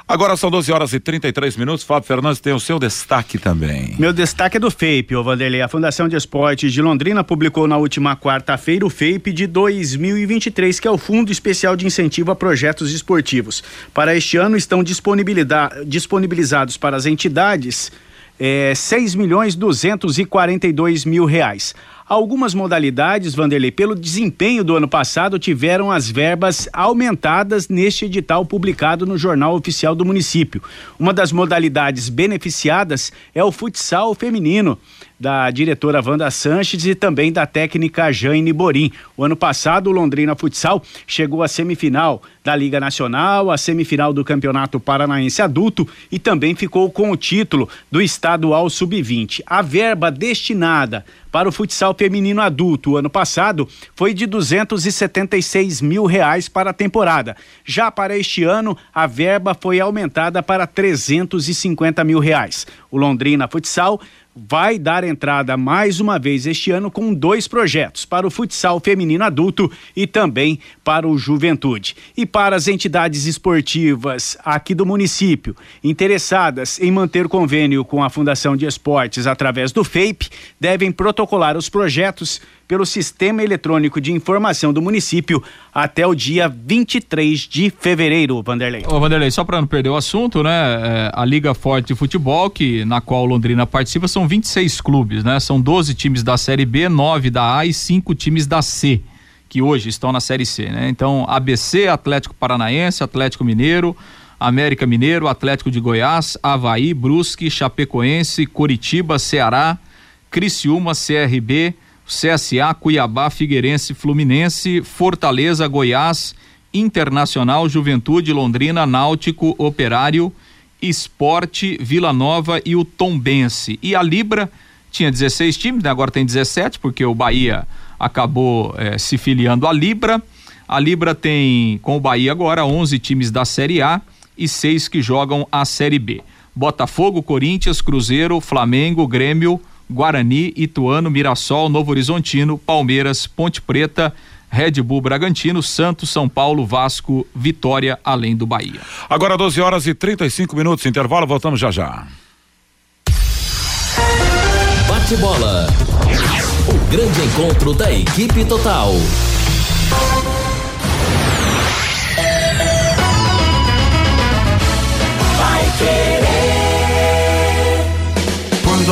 Agora são 12 horas e 33 minutos. Fábio Fernandes tem o seu destaque também. Meu destaque é do FAPE, ô Vanderlei. A Fundação de Esportes de Londrina publicou na última quarta-feira o FAPE de 2023, que é o Fundo Especial de Incentivo a Projetos Esportivos. Para este ano estão disponibilizados para as entidades é, 6 milhões 242 mil reais. Algumas modalidades, Vanderlei, pelo desempenho do ano passado, tiveram as verbas aumentadas neste edital publicado no Jornal Oficial do Município. Uma das modalidades beneficiadas é o futsal feminino da diretora Wanda Sanches e também da técnica Jane Borim. O ano passado, o Londrina Futsal chegou à semifinal da Liga Nacional, à semifinal do Campeonato Paranaense Adulto e também ficou com o título do Estadual Sub-20. A verba destinada para o futsal feminino adulto ano passado foi de 276 mil reais para a temporada. Já para este ano, a verba foi aumentada para 350 mil reais. O Londrina Futsal vai dar entrada mais uma vez este ano com dois projetos para o futsal feminino adulto e também para o juventude. E para as entidades esportivas aqui do município interessadas em manter convênio com a Fundação de Esportes através do FAPE, devem protocolar os projetos pelo Sistema Eletrônico de Informação do município até o dia 23 de fevereiro, Vanderlei. Ô, Vanderlei, só para não perder o assunto, né? É, a Liga Forte de Futebol, que, na qual Londrina participa, são 26 clubes, né? São 12 times da Série B, 9 da A e 5 times da C, que hoje estão na Série C, né? Então, ABC, Atlético Paranaense, Atlético Mineiro, América Mineiro, Atlético de Goiás, Havaí, Brusque, Chapecoense, Curitiba, Ceará, Criciúma, CRB, CSA, Cuiabá, Figueirense, Fluminense, Fortaleza, Goiás, Internacional, Juventude, Londrina, Náutico, Operário, Esporte, Vila Nova e o Tombense. E a Libra tinha 16 times, né? agora tem 17, porque o Bahia acabou eh, se filiando à Libra. A Libra tem, com o Bahia agora, 11 times da Série A e seis que jogam a Série B. Botafogo, Corinthians, Cruzeiro, Flamengo, Grêmio, Guarani, Ituano, Mirassol, Novo Horizontino, Palmeiras, Ponte Preta, Red Bull Bragantino, Santos, São Paulo, Vasco, Vitória, além do Bahia. Agora 12 horas e 35 minutos, intervalo, voltamos já já. Bate bola. O grande encontro da equipe total.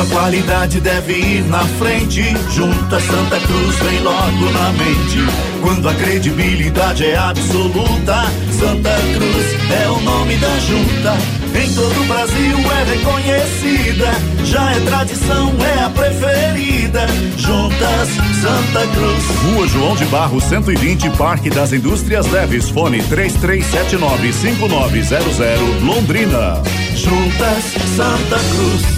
A qualidade deve ir na frente, junta Santa Cruz vem logo na mente. Quando a credibilidade é absoluta, Santa Cruz é o nome da junta. Em todo o Brasil é reconhecida, já é tradição, é a preferida. Juntas Santa Cruz. Rua João de Barro 120, Parque das Indústrias Leves, fone 33795900, Londrina. Juntas Santa Cruz.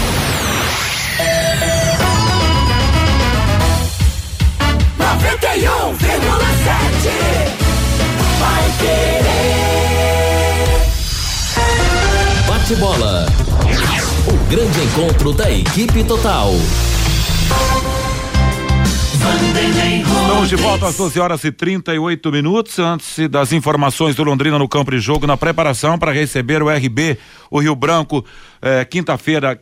Vai querer. Bate bola. O grande encontro da equipe total. Estamos de volta às 12 horas e 38 minutos. Antes das informações do Londrina no campo de jogo, na preparação para receber o RB, o Rio Branco, eh, quinta-feira,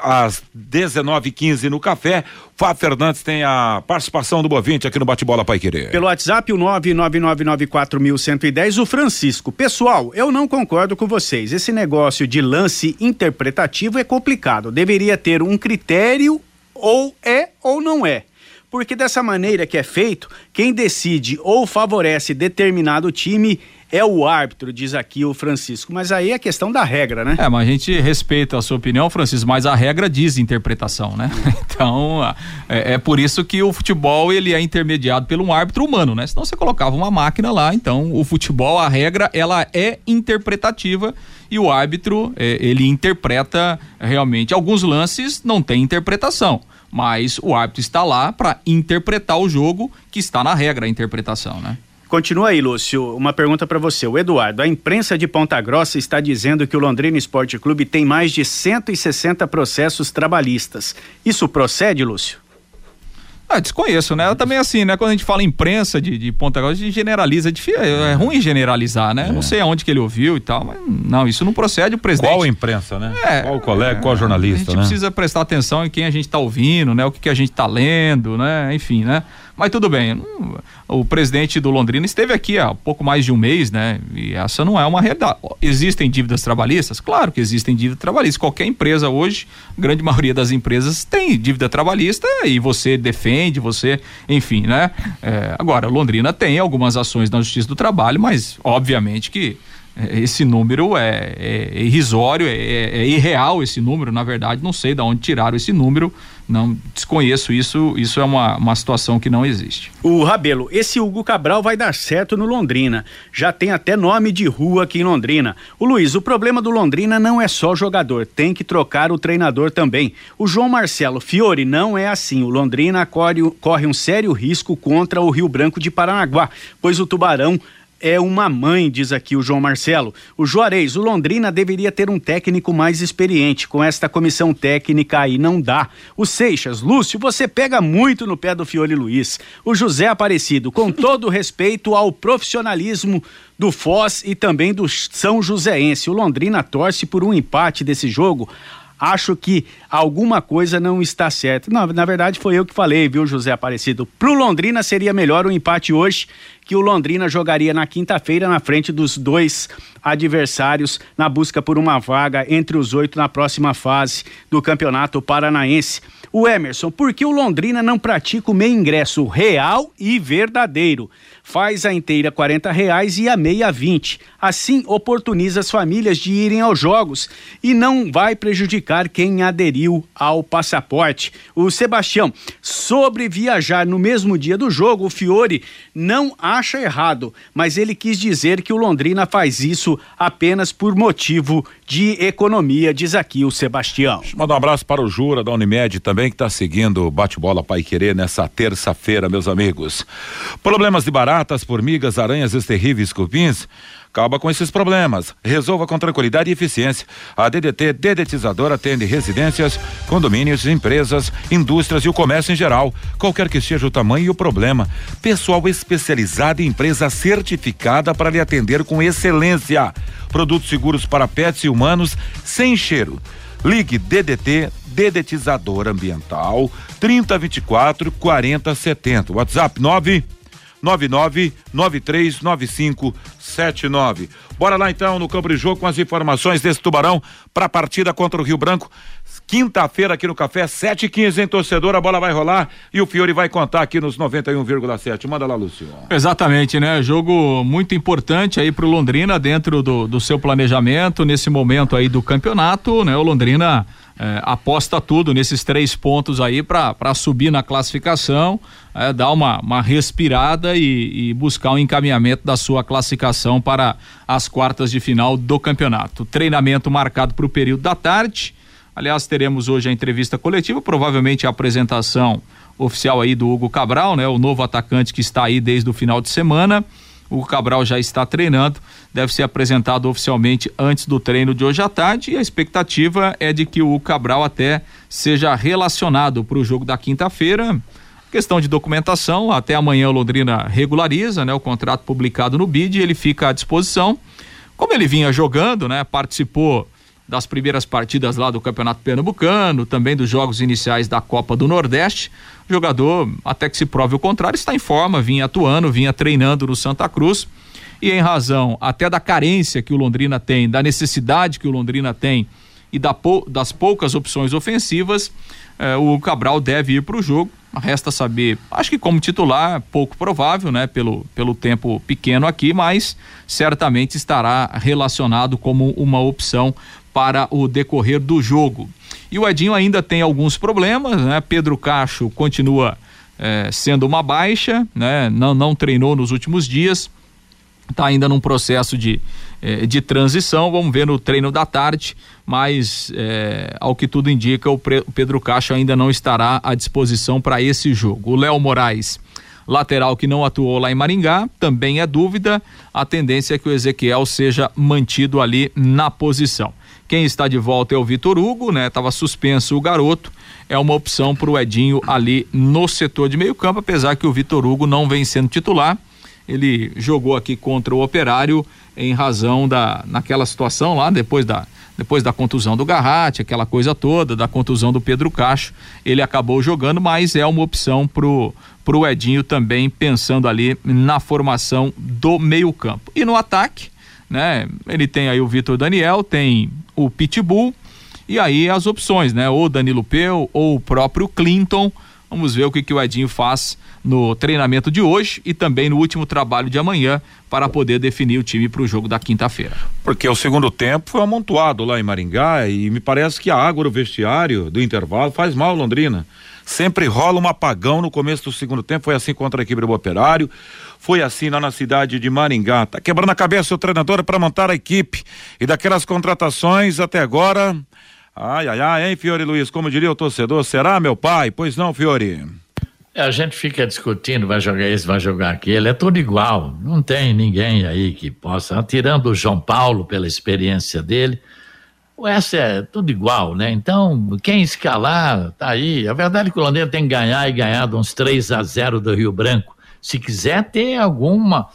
às 19h15 no café. Fábio Fernandes tem a participação do Bovinte aqui no Bate-Bola Pai Querer. Pelo WhatsApp, o 99994110, o Francisco. Pessoal, eu não concordo com vocês. Esse negócio de lance interpretativo é complicado. Deveria ter um critério ou é ou não é. Porque dessa maneira que é feito, quem decide ou favorece determinado time é o árbitro, diz aqui o Francisco. Mas aí é questão da regra, né? É, mas a gente respeita a sua opinião, Francisco, mas a regra diz interpretação, né? *laughs* Então, ah, é, é por isso que o futebol ele é intermediado por um árbitro humano, né? Senão você colocava uma máquina lá, então o futebol, a regra, ela é interpretativa e o árbitro, eh, ele interpreta realmente. Alguns lances não tem interpretação, mas o árbitro está lá para interpretar o jogo que está na regra a interpretação, né? Continua aí, Lúcio. Uma pergunta para você. O Eduardo, a imprensa de Ponta Grossa está dizendo que o Londrina Esporte Clube tem mais de 160 processos trabalhistas. Isso procede, Lúcio? Ah, desconheço, né? Eu também assim, né? Quando a gente fala imprensa de, de Ponta Grossa, a gente generaliza. É, difí- é ruim generalizar, né? Não sei aonde que ele ouviu e tal, mas não, isso não procede. O presidente. Qual imprensa, né? É. qual colega, qual A jornalista, gente né? precisa prestar atenção em quem a gente está ouvindo, né? O que, que a gente está lendo, né? Enfim, né? Mas tudo bem. O presidente do Londrina esteve aqui há pouco mais de um mês, né? E essa não é uma realidade. Existem dívidas trabalhistas? Claro que existem dívidas trabalhistas. Qualquer empresa hoje, grande *laughs* maioria das empresas tem dívida trabalhista e você defende, você, enfim, né? É, agora, Londrina tem algumas ações na Justiça do Trabalho, mas obviamente que é, esse número é, é- irrisório, é- é irreal esse número, na verdade, não sei de onde tiraram esse número, não desconheço isso, isso é uma, uma situação que não existe. O Rabelo, esse Hugo Cabral vai dar certo no Londrina. Já tem até nome de rua aqui em Londrina. O Luiz, o problema do Londrina não é só jogador, tem que trocar o treinador também. O João Marcelo Fiore não é assim. O Londrina corre, corre um sério risco contra o Rio Branco de Paranaguá, pois o Tubarão é uma mãe, diz aqui o João Marcelo. O Juarez, o Londrina deveria ter um técnico mais experiente. Com esta comissão técnica aí não dá. O Seixas, Lúcio, você pega muito no pé do Fiore Luiz. O José Aparecido, com *laughs* todo respeito ao profissionalismo do Foz e também do São Joséense. O Londrina torce por um empate desse jogo. Acho que alguma coisa não está certa. Não, na verdade foi eu que falei, viu, José Aparecido? Pro Londrina seria melhor o empate hoje, que o Londrina jogaria na quinta-feira na frente dos dois adversários na busca por uma vaga entre os oito na próxima fase do Campeonato Paranaense. O Emerson, por que o Londrina não pratica o meio ingresso real e verdadeiro? Faz a inteira R$ reais e a meia 20. Assim, oportuniza as famílias de irem aos jogos e não vai prejudicar quem aderiu ao passaporte. O Sebastião, sobre viajar no mesmo dia do jogo, o Fiore não acha errado, mas ele quis dizer que o Londrina faz isso apenas por motivo de economia, diz aqui o Sebastião. Manda um abraço para o Jura da Unimed também, que está seguindo o bate-bola Pai Querer nessa terça-feira, meus amigos. Problemas de baratas, formigas, aranhas, terríveis cupins? Acaba com esses problemas. Resolva com tranquilidade e eficiência. A DDT Dedetizador atende residências, condomínios, empresas, indústrias e o comércio em geral. Qualquer que seja o tamanho e o problema. Pessoal especializado e empresa certificada para lhe atender com excelência. Produtos seguros para pets e humanos sem cheiro. Ligue DDT Dedetizador Ambiental 3024 4070. WhatsApp 9 99939579. Bora lá então no campo de jogo com as informações desse Tubarão para a partida contra o Rio Branco. Quinta-feira aqui no Café, 7 h 15 em torcedor, a bola vai rolar e o Fiore vai contar aqui nos 91,7. Manda lá, Lúcio. Exatamente, né? Jogo muito importante aí pro Londrina dentro do, do seu planejamento, nesse momento aí do campeonato, né? O Londrina é, aposta tudo nesses três pontos aí para subir na classificação, é, dar uma, uma respirada e, e, buscar um encaminhamento da sua classificação para as quartas de final do campeonato. Treinamento marcado para o período da tarde. Aliás, teremos hoje a entrevista coletiva, provavelmente a apresentação oficial aí do Hugo Cabral, né? O novo atacante que está aí desde o final de semana. O Cabral já está treinando, deve ser apresentado oficialmente antes do treino de hoje à tarde e a expectativa é de que o Cabral até seja relacionado para o jogo da quinta-feira. Questão de documentação, até amanhã o Londrina regulariza, né? O contrato publicado no BID, ele fica à disposição. Como ele vinha jogando, né? Participou das primeiras partidas lá do Campeonato Pernambucano, também dos jogos iniciais da Copa do Nordeste. O jogador, até que se prove o contrário, está em forma, vinha atuando, vinha treinando no Santa Cruz. E em razão até da carência que o Londrina tem, da necessidade que o Londrina tem e da, das poucas opções ofensivas, eh, o Cabral deve ir para o jogo. Resta saber, acho que como titular, pouco provável, né? Pelo, pelo tempo pequeno aqui, mas certamente estará relacionado como uma opção para o decorrer do jogo. E o Edinho ainda tem alguns problemas, né? Pedro Cacho continua é, sendo uma baixa, né? Não, não treinou nos últimos dias, está ainda num processo de, é, de transição. Vamos ver no treino da tarde, mas é, ao que tudo indica, o, o Pedro Cacho ainda não estará à disposição para esse jogo. O Léo Moraes lateral que não atuou lá em Maringá, também é dúvida. A tendência é que o Ezequiel seja mantido ali na posição. Quem está de volta é o Vitor Hugo, né? Tava suspenso o garoto. É uma opção para o Edinho ali no setor de meio campo, apesar que o Vitor Hugo não vem sendo titular. Ele jogou aqui contra o Operário em razão da naquela situação lá depois da depois da contusão do Garratti, aquela coisa toda, da contusão do Pedro Cacho, ele acabou jogando, mas é uma opção pro pro Edinho também pensando ali na formação do meio-campo. E no ataque, né? Ele tem aí o Vitor Daniel, tem o Pitbull e aí as opções, né? Ou Danilo Peu ou o próprio Clinton. Vamos ver o que, que o Edinho faz no treinamento de hoje e também no último trabalho de amanhã para poder definir o time para o jogo da quinta-feira. Porque o segundo tempo foi amontoado lá em Maringá e me parece que a água no vestiário do intervalo faz mal Londrina. Sempre rola um apagão no começo do segundo tempo, foi assim contra a equipe do Operário, foi assim lá na cidade de Maringá. Tá quebrando a cabeça o treinador para montar a equipe. E daquelas contratações até agora. Ai, ai, ai, hein, Fiore Luiz? Como diria o torcedor, será meu pai? Pois não, Fiore. É, a gente fica discutindo, vai jogar esse, vai jogar aquele, é tudo igual. Não tem ninguém aí que possa, tirando o João Paulo pela experiência dele, essa é tudo igual, né? Então, quem escalar, tá aí. A verdade é que o Londrina tem que ganhar e ganhar de uns 3 a 0 do Rio Branco. Se quiser ter alguma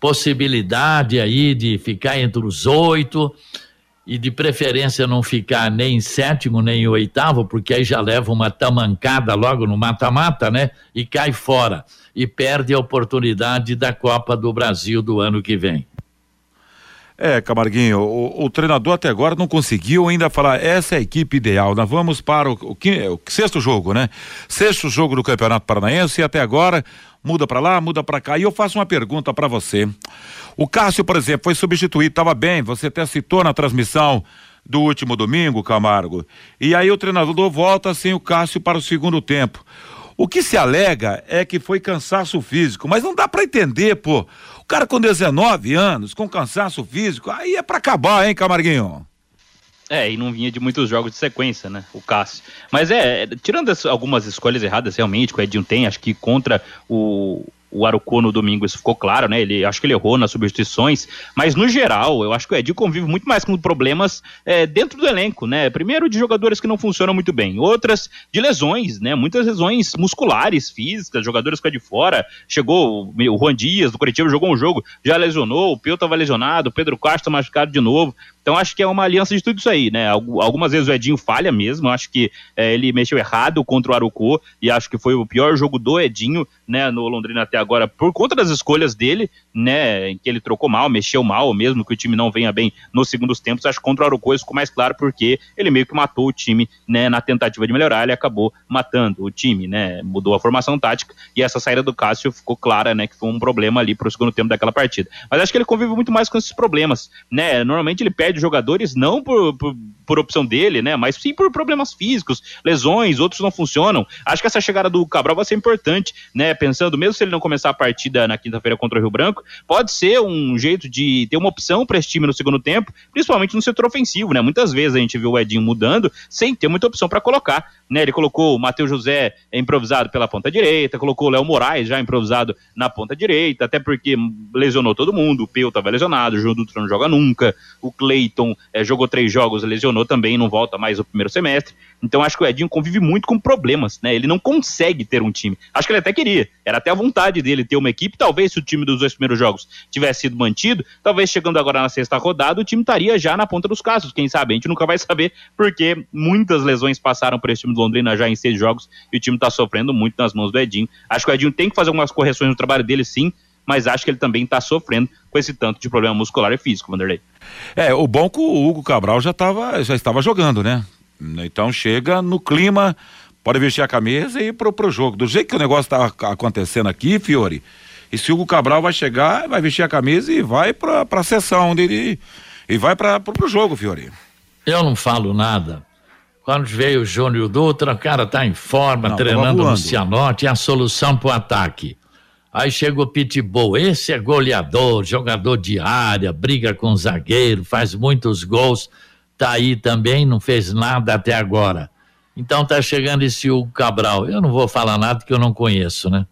possibilidade aí de ficar entre os oito e de preferência não ficar nem em sétimo nem em oitavo, porque aí já leva uma tamancada logo no mata-mata, né? E cai fora e perde a oportunidade da Copa do Brasil do ano que vem. É, Camarguinho, o, o, treinador até agora não conseguiu ainda falar, essa é a equipe ideal. Nós vamos para o, o, o sexto jogo, né? Sexto jogo do Campeonato Paranaense e até agora muda para lá, muda para cá. E eu faço uma pergunta para você. O Cássio, por exemplo, foi substituído, estava bem, você até citou na transmissão do último domingo, Camargo. E aí o treinador volta sem o Cássio para o segundo tempo. O que se alega é que foi cansaço físico, mas não dá para entender, pô. Cara com 19 anos, com cansaço físico, aí é para acabar, hein, Camarguinho? É, e não vinha de muitos jogos de sequência, né? O Cássio. Mas é, tirando as, algumas escolhas erradas realmente, que o Edinho tem, acho que contra o, o Arucô no domingo, isso ficou claro, né? Ele, acho que ele errou nas substituições, mas no geral, eu acho que o Edinho convive muito mais com problemas é, dentro do elenco, né? Primeiro de jogadores que não funcionam muito bem, outras de lesões, né? Muitas lesões musculares, físicas, jogadores que de fora. Chegou o Juan Dias do Curitiba, jogou um jogo, já lesionou, o Peu estava lesionado, o Pedro Castro machucado de novo. Então acho que é uma aliança de tudo isso aí, né? Algumas vezes o Edinho falha mesmo, acho que é, ele mexeu errado contra o Arucô e acho que foi o pior jogo do Edinho, né, no Londrina até agora, por conta das escolhas dele, né, em que ele trocou mal, mexeu mal, mesmo que o time não venha bem nos segundos tempos, acho que contra o Arucô isso ficou mais claro porque ele meio que matou o time, né, na tentativa de melhorar, ele acabou matando o time, né, mudou a formação tática e essa saída do Cássio ficou clara, né, que foi um problema ali pro segundo tempo daquela partida. Mas acho que ele convive muito mais com esses problemas, né, normalmente ele perde jogadores não por, por, por, opção dele, né? Mas sim por problemas físicos, lesões, outros não funcionam. Acho que essa chegada do Cabral vai ser importante, né? Pensando, mesmo se ele não começar a partida na quinta-feira contra o Rio Branco, pode ser um jeito de ter uma opção para esse time no segundo tempo, principalmente no setor ofensivo, né? Muitas vezes a gente viu o Edinho mudando sem ter muita opção para colocar, né? Ele colocou o Matheus José improvisado pela ponta direita, colocou o Léo Moraes já improvisado na ponta direita, até porque lesionou todo mundo, o Peu estava lesionado, o João Dutra não joga nunca, o Cleiton é, jogou três jogos, lesionou também, não volta mais o primeiro semestre. Então acho que o Edinho convive muito com problemas, né? Ele não consegue ter um time. Acho que ele até queria, era até a vontade dele ter uma equipe. Talvez se o time dos dois primeiros jogos tivesse sido mantido, talvez chegando agora na sexta rodada, o time estaria já na ponta dos casos. Quem sabe? A gente nunca vai *laughs* saber, porque muitas lesões passaram por esse time do Londrina já em seis jogos e o time está sofrendo muito nas mãos do Edinho. Acho que o Edinho tem que fazer algumas correções no trabalho dele, sim, mas acho que ele também está sofrendo com esse tanto de problema muscular e físico, Vanderlei. É, o bom que o Hugo Cabral já, tava, já estava jogando, né? Então chega no clima, pode vestir a camisa e ir pro, pro jogo. Do jeito que o negócio está acontecendo aqui, Fiore, esse Hugo Cabral vai chegar, vai vestir a camisa e vai para a sessão dele e vai para pro jogo, Fiore. Eu não falo nada. Quando veio o Júnior Dutra, o cara tá em forma, não, treinando no Cianorte, é a solução pro ataque. Aí chega o Pitbull, esse é goleador, jogador de área, briga com zagueiro, faz muitos gols, tá aí também, não fez nada até agora. Então tá chegando esse Hugo Cabral. Eu não vou falar nada que eu não conheço, né?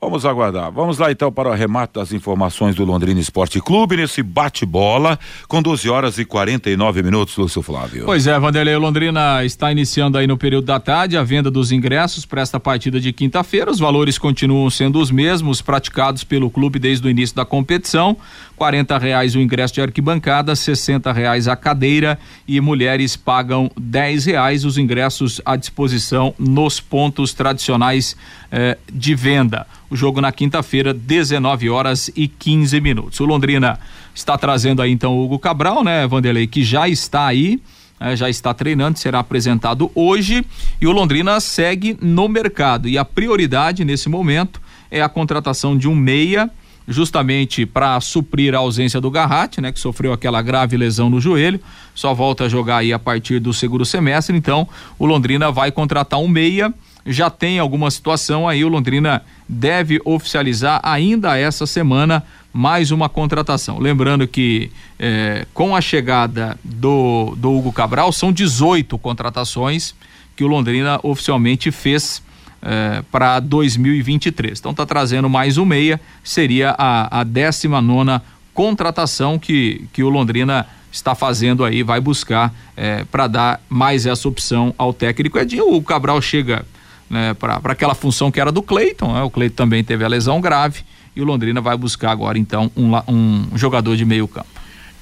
Vamos aguardar. Vamos lá então para o arremate das informações do Londrina Esporte Clube nesse bate-bola com 12 horas e 49 minutos, Lúcio Flávio. Pois é, Vanderlei Londrina está iniciando aí no período da tarde a venda dos ingressos para esta partida de quinta-feira. Os valores continuam sendo os mesmos praticados pelo clube desde o início da competição. Quarenta reais o ingresso de arquibancada, sessenta reais a cadeira e mulheres pagam dez reais os ingressos à disposição nos pontos tradicionais eh, de venda. O jogo na quinta-feira, 19 horas e 15 minutos. O Londrina está trazendo aí então o Hugo Cabral, né, Vanderlei, que já está aí. É, já está treinando, será apresentado hoje e o Londrina segue no mercado. E a prioridade nesse momento é a contratação de um meia, justamente para suprir a ausência do Garratti, né, que sofreu aquela grave lesão no joelho, só volta a jogar aí a partir do segundo semestre. Então, o Londrina vai contratar um meia já tem alguma situação aí, o Londrina deve oficializar ainda essa semana mais uma contratação. Lembrando que eh, com a chegada do, do Hugo Cabral, são 18 contratações que o Londrina oficialmente fez eh, para 2023. Então está trazendo mais um meia, seria a, a 19 contratação que, que o Londrina está fazendo aí, vai buscar eh, para dar mais essa opção ao técnico Edinho. O Cabral chega né, para aquela função que era do Cleiton. Né? O Cleiton também teve a lesão grave e o Londrina vai buscar agora então um, um jogador de meio campo.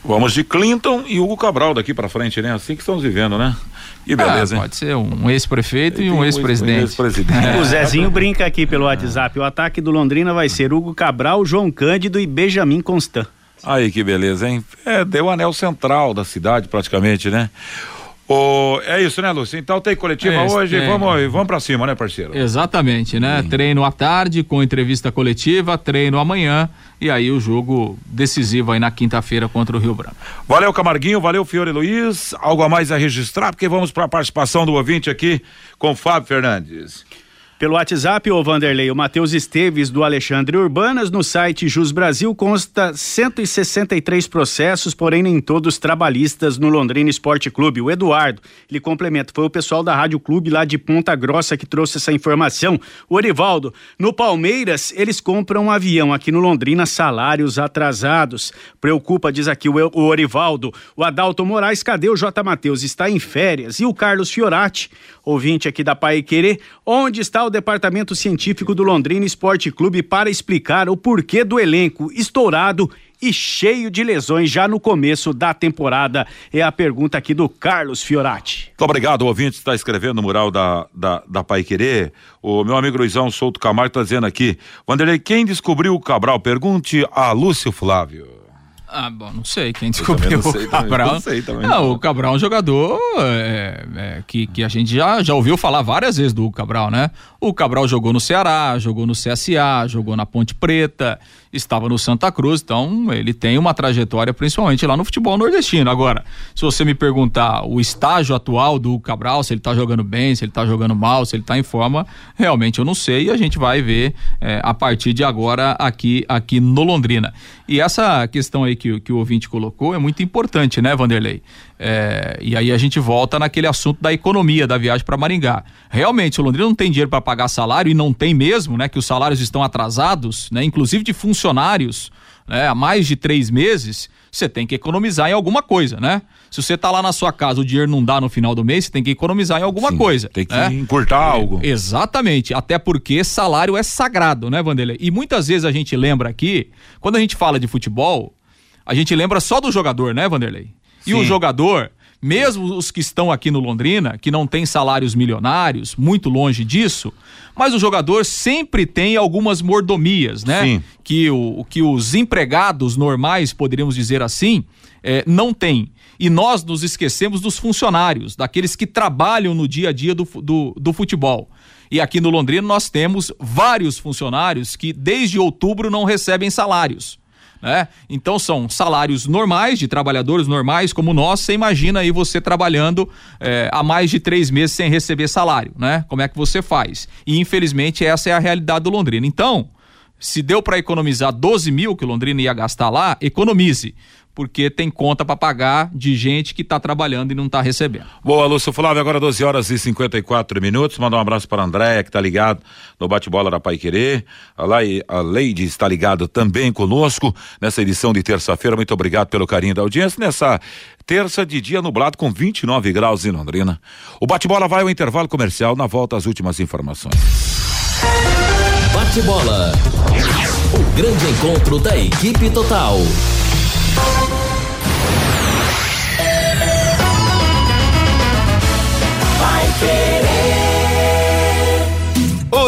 Vamos de Clinton e Hugo Cabral daqui para frente, né? Assim que estamos vivendo, né? E beleza, é, Pode ser um ex-prefeito e um ex-presidente. Ex é. O Zezinho *laughs* brinca aqui pelo WhatsApp. O ataque do Londrina vai ser Hugo Cabral, João Cândido e Benjamin Constant. Aí que beleza, hein? É, deu o anel central da cidade praticamente, né? Oh, é isso, né, Lúcio? Então tem coletiva é, hoje, é, vamos, vamos para cima, né, parceiro? Exatamente, né? Sim. Treino à tarde com entrevista coletiva, treino amanhã e aí o jogo decisivo aí na quinta-feira contra o Rio Branco. Valeu, Camarguinho, valeu, Fiore Luiz. Algo a mais a registrar, porque vamos para a participação do ouvinte aqui com Fábio Fernandes. Pelo WhatsApp, o Vanderlei, o Matheus Esteves do Alexandre Urbanas, no site Jus Brasil consta 163 processos, porém nem todos trabalhistas no Londrina Esporte Clube. O Eduardo, ele complementa, foi o pessoal da Rádio Clube lá de Ponta Grossa que trouxe essa informação. O Orivaldo, no Palmeiras, eles compram um avião, aqui no Londrina, salários atrasados. Preocupa, diz aqui o, o Orivaldo. O Adalto Moraes, cadê o J. Matheus? Está em férias. E o Carlos Fiorati, ouvinte aqui da Pai Querer, onde está o Departamento Científico do Londrina Esporte Clube para explicar o porquê do elenco estourado e cheio de lesões já no começo da temporada? É a pergunta aqui do Carlos Fiorati. Muito obrigado, o ouvinte está escrevendo no mural da, da, da Pai Querer. O meu amigo Luizão Souto Camargo está dizendo aqui, Wanderlei, quem descobriu o Cabral? Pergunte a Lúcio Flávio. Ah, bom, não sei quem descobriu o Cabral. Não sei também. Não, o Cabral é um jogador é, é, que, que a gente já, já ouviu falar várias vezes do Cabral, né? O Cabral jogou no Ceará, jogou no CSA, jogou na Ponte Preta, estava no Santa Cruz, então ele tem uma trajetória principalmente lá no futebol nordestino. Agora, se você me perguntar o estágio atual do Cabral, se ele está jogando bem, se ele está jogando mal, se ele está em forma, realmente eu não sei e a gente vai ver é, a partir de agora aqui, aqui no Londrina. E essa questão aí que, que o ouvinte colocou é muito importante, né, Vanderlei? É, e aí a gente volta naquele assunto da economia da viagem para Maringá. Realmente, o Londrina não tem dinheiro para pagar salário e não tem mesmo, né? Que os salários estão atrasados, né? Inclusive de funcionários, né? Há mais de três meses, você tem que economizar em alguma coisa, né? Se você tá lá na sua casa, o dinheiro não dá no final do mês, você tem que economizar em alguma Sim, coisa. Tem que né? encurtar algo. Exatamente. Até porque salário é sagrado, né, Vanderlei? E muitas vezes a gente lembra aqui, quando a gente fala de futebol, a gente lembra só do jogador, né, Vanderlei? E o jogador, mesmo os que estão aqui no Londrina, que não têm salários milionários, muito longe disso, mas o jogador sempre tem algumas mordomias, né? Sim. Que, o, que os empregados normais, poderíamos dizer assim, é, não têm. E nós nos esquecemos dos funcionários, daqueles que trabalham no dia a dia do, do, do futebol. E aqui no Londrina nós temos vários funcionários que desde outubro não recebem salários né? Então são salários normais de trabalhadores normais como nós. Você imagina aí você trabalhando é, há mais de três meses sem receber salário, né? Como é que você faz? E infelizmente essa é a realidade do Londrina. Então, se deu para economizar 12 mil que o Londrina ia gastar lá, economize porque tem conta para pagar de gente que está trabalhando e não está recebendo. Boa, Lúcio Flávio, agora 12 horas e 54 minutos. Mandar um abraço para a Andréia, que está ligado no bate-bola da Pai Querer. A, Lai, a Leide está ligado também conosco nessa edição de terça-feira. Muito obrigado pelo carinho da audiência. Nessa terça de dia nublado com 29 graus em Londrina. O bate-bola vai ao intervalo comercial. Na volta, as últimas informações. Bate-bola. O grande encontro da equipe total. Baby.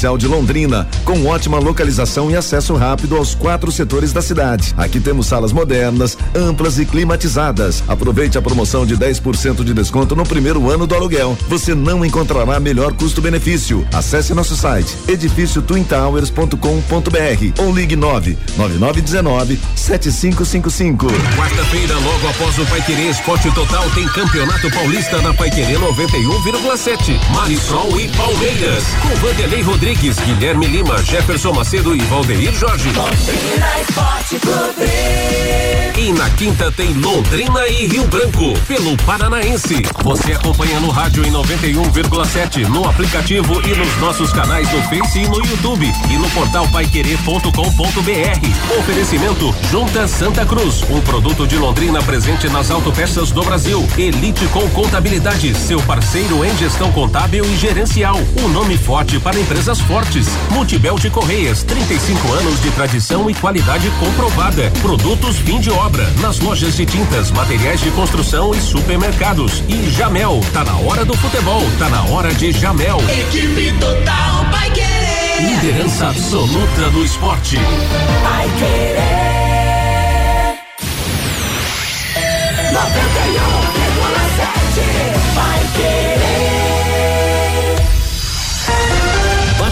comercial de Londrina, com ótima localização e acesso rápido aos quatro setores da cidade. Aqui temos salas modernas, amplas e climatizadas. Aproveite a promoção de 10% de desconto no primeiro ano do aluguel. Você não encontrará melhor custo-benefício. Acesse nosso site edifíciotwintowers.com.br ou ligue 9 9919 7555. Quarta-feira, logo após o Paiquerê Esporte Total, tem Campeonato Paulista na Paiquerê 91,7. Marisol e Palmeiras. Com Vanderlei Rodrigues Rodrigues, Guilherme Lima, Jefferson Macedo e Valdeir Jorge. E na quinta tem Londrina e Rio Branco, pelo Paranaense. Você acompanha no rádio em 91,7, no aplicativo e nos nossos canais no Face e no YouTube. E no portal paiquerê.com.br. Oferecimento Junta Santa Cruz, um produto de Londrina presente nas autopeças do Brasil. Elite com Contabilidade, seu parceiro em gestão contábil e gerencial. Um nome forte para empresas fortes. Multibel de Correias, 35 anos de tradição e qualidade comprovada. Produtos fim de obra, nas lojas de tintas, materiais de construção e supermercados. E Jamel, tá na hora do futebol, tá na hora de Jamel. Equipe total vai querer. Liderança absoluta no esporte. Vai querer. 91,7 vai querer.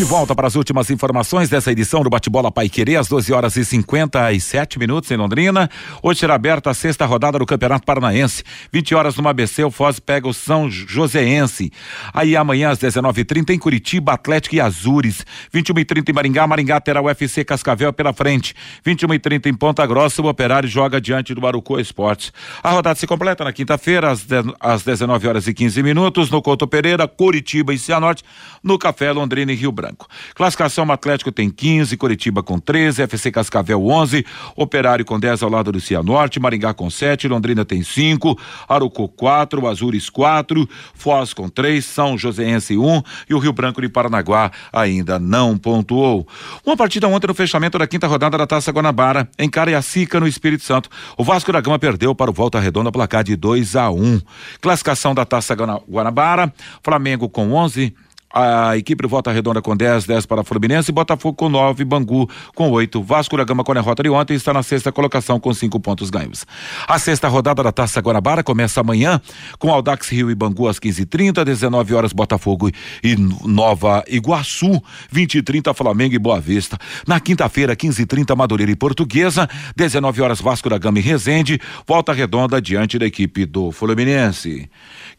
De volta para as últimas informações dessa edição do Bate-Bola Pai Querer, às 12 horas e 57 minutos em Londrina. Hoje será aberta a sexta rodada do Campeonato Paranaense. 20 horas no ABC, o Foz pega o São Joséense. Aí amanhã às 19h30 em Curitiba, Atlético e Azures. 21h30 em Maringá, Maringá terá o UFC Cascavel pela frente. 21h30 em Ponta Grossa, o Operário joga diante do Arucô Esportes. A rodada se completa na quinta-feira, às, às 19 horas e 15 minutos, no Couto Pereira, Curitiba e Cianorte, no Café Londrina e Rio Branco. Classificação Atlético tem 15, Curitiba com 13, FC Cascavel 11, Operário com 10 ao lado do Cianorte, Maringá com 7, Londrina tem 5, Arucô 4, Azures 4, Foz com 3, São Joséense 1 e o Rio Branco de Paranaguá ainda não pontuou. Uma partida ontem no fechamento da quinta rodada da Taça Guanabara, em Cariacica, no Espírito Santo. O Vasco da Gama perdeu para o Volta Redonda placar de 2 a 1. Classificação da Taça Guana- Guanabara, Flamengo com 11, a equipe do Volta Redonda com 10, 10 para Fluminense, Botafogo com 9, Bangu com 8. Vasco da Gama com a derrota de ontem está na sexta colocação com cinco pontos ganhos. A sexta rodada da Taça Guanabara começa amanhã com Aldax Rio e Bangu às 15h30, 19 horas Botafogo e Nova Iguaçu, 20 e 30 Flamengo e Boa Vista. Na quinta-feira, 15 e 30 Madureira e Portuguesa, 19 horas Vasco da Gama e Resende, Volta Redonda diante da equipe do Fluminense.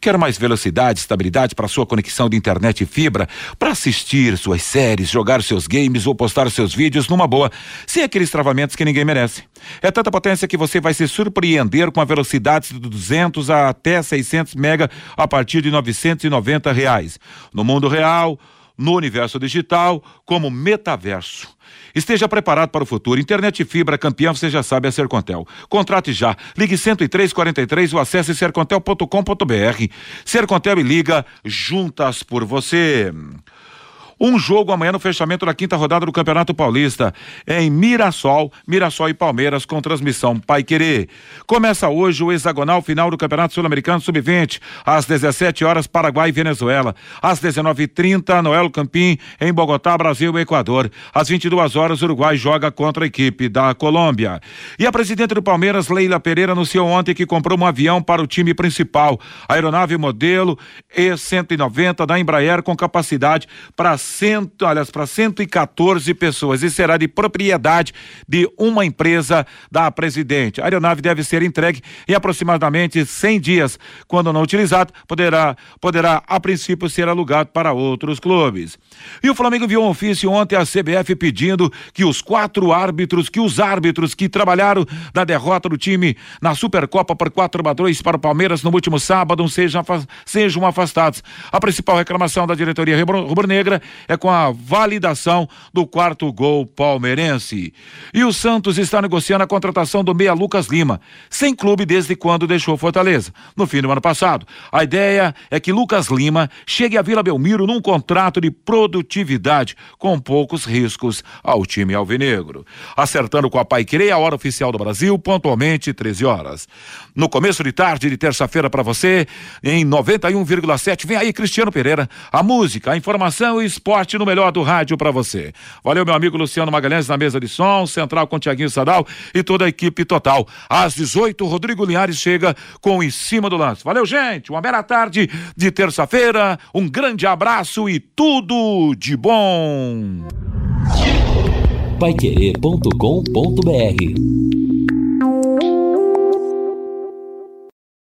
Quer mais velocidade, estabilidade para sua conexão de internet e fibra, para assistir suas séries, jogar seus games ou postar seus vídeos numa boa, sem aqueles travamentos que ninguém merece. É tanta potência que você vai se surpreender com a velocidade de 200 a até 600 mega a partir de 990 reais. No mundo real, no universo digital, como metaverso. Esteja preparado para o futuro. Internet e fibra campeão, você já sabe, é Sercontel. Contrate já. Ligue 10343 ou acesse sercontel.com.br. Sercontel e liga juntas por você. Um jogo amanhã no fechamento da quinta rodada do Campeonato Paulista em Mirassol, Mirassol e Palmeiras com transmissão Pai Querer. Começa hoje o hexagonal final do Campeonato Sul-Americano Sub-20 às 17 horas Paraguai e Venezuela, às 19:30 Noel Campim em Bogotá, Brasil e Equador. Às 22 horas Uruguai joga contra a equipe da Colômbia. E a presidente do Palmeiras, Leila Pereira, anunciou ontem que comprou um avião para o time principal, aeronave modelo E190 da Embraer com capacidade para cento, para 114 pessoas e será de propriedade de uma empresa da presidente. A aeronave deve ser entregue em aproximadamente 100 dias. Quando não utilizado, poderá, poderá a princípio ser alugado para outros clubes. E o Flamengo enviou um ofício ontem à CBF pedindo que os quatro árbitros, que os árbitros que trabalharam na derrota do time na Supercopa por 4 a 2 para o Palmeiras no último sábado sejam, sejam afastados. A principal reclamação da diretoria rubro- rubro-negra é com a validação do quarto gol palmeirense. E o Santos está negociando a contratação do meia Lucas Lima, sem clube desde quando deixou Fortaleza, no fim do ano passado. A ideia é que Lucas Lima chegue à Vila Belmiro num contrato de produtividade, com poucos riscos ao time alvinegro. Acertando com a Paiquerê, a hora oficial do Brasil, pontualmente 13 horas. No começo de tarde de terça-feira para você, em 91,7, vem aí Cristiano Pereira, a música, a informação e esporte no melhor do rádio para você. Valeu, meu amigo Luciano Magalhães na mesa de som, central com Tiaguinho Sadal e toda a equipe total. Às 18, Rodrigo Linhares chega com Em Cima do Lance. Valeu, gente. Uma bela tarde de terça-feira, um grande abraço e tudo de bom. Paiquerê.com.br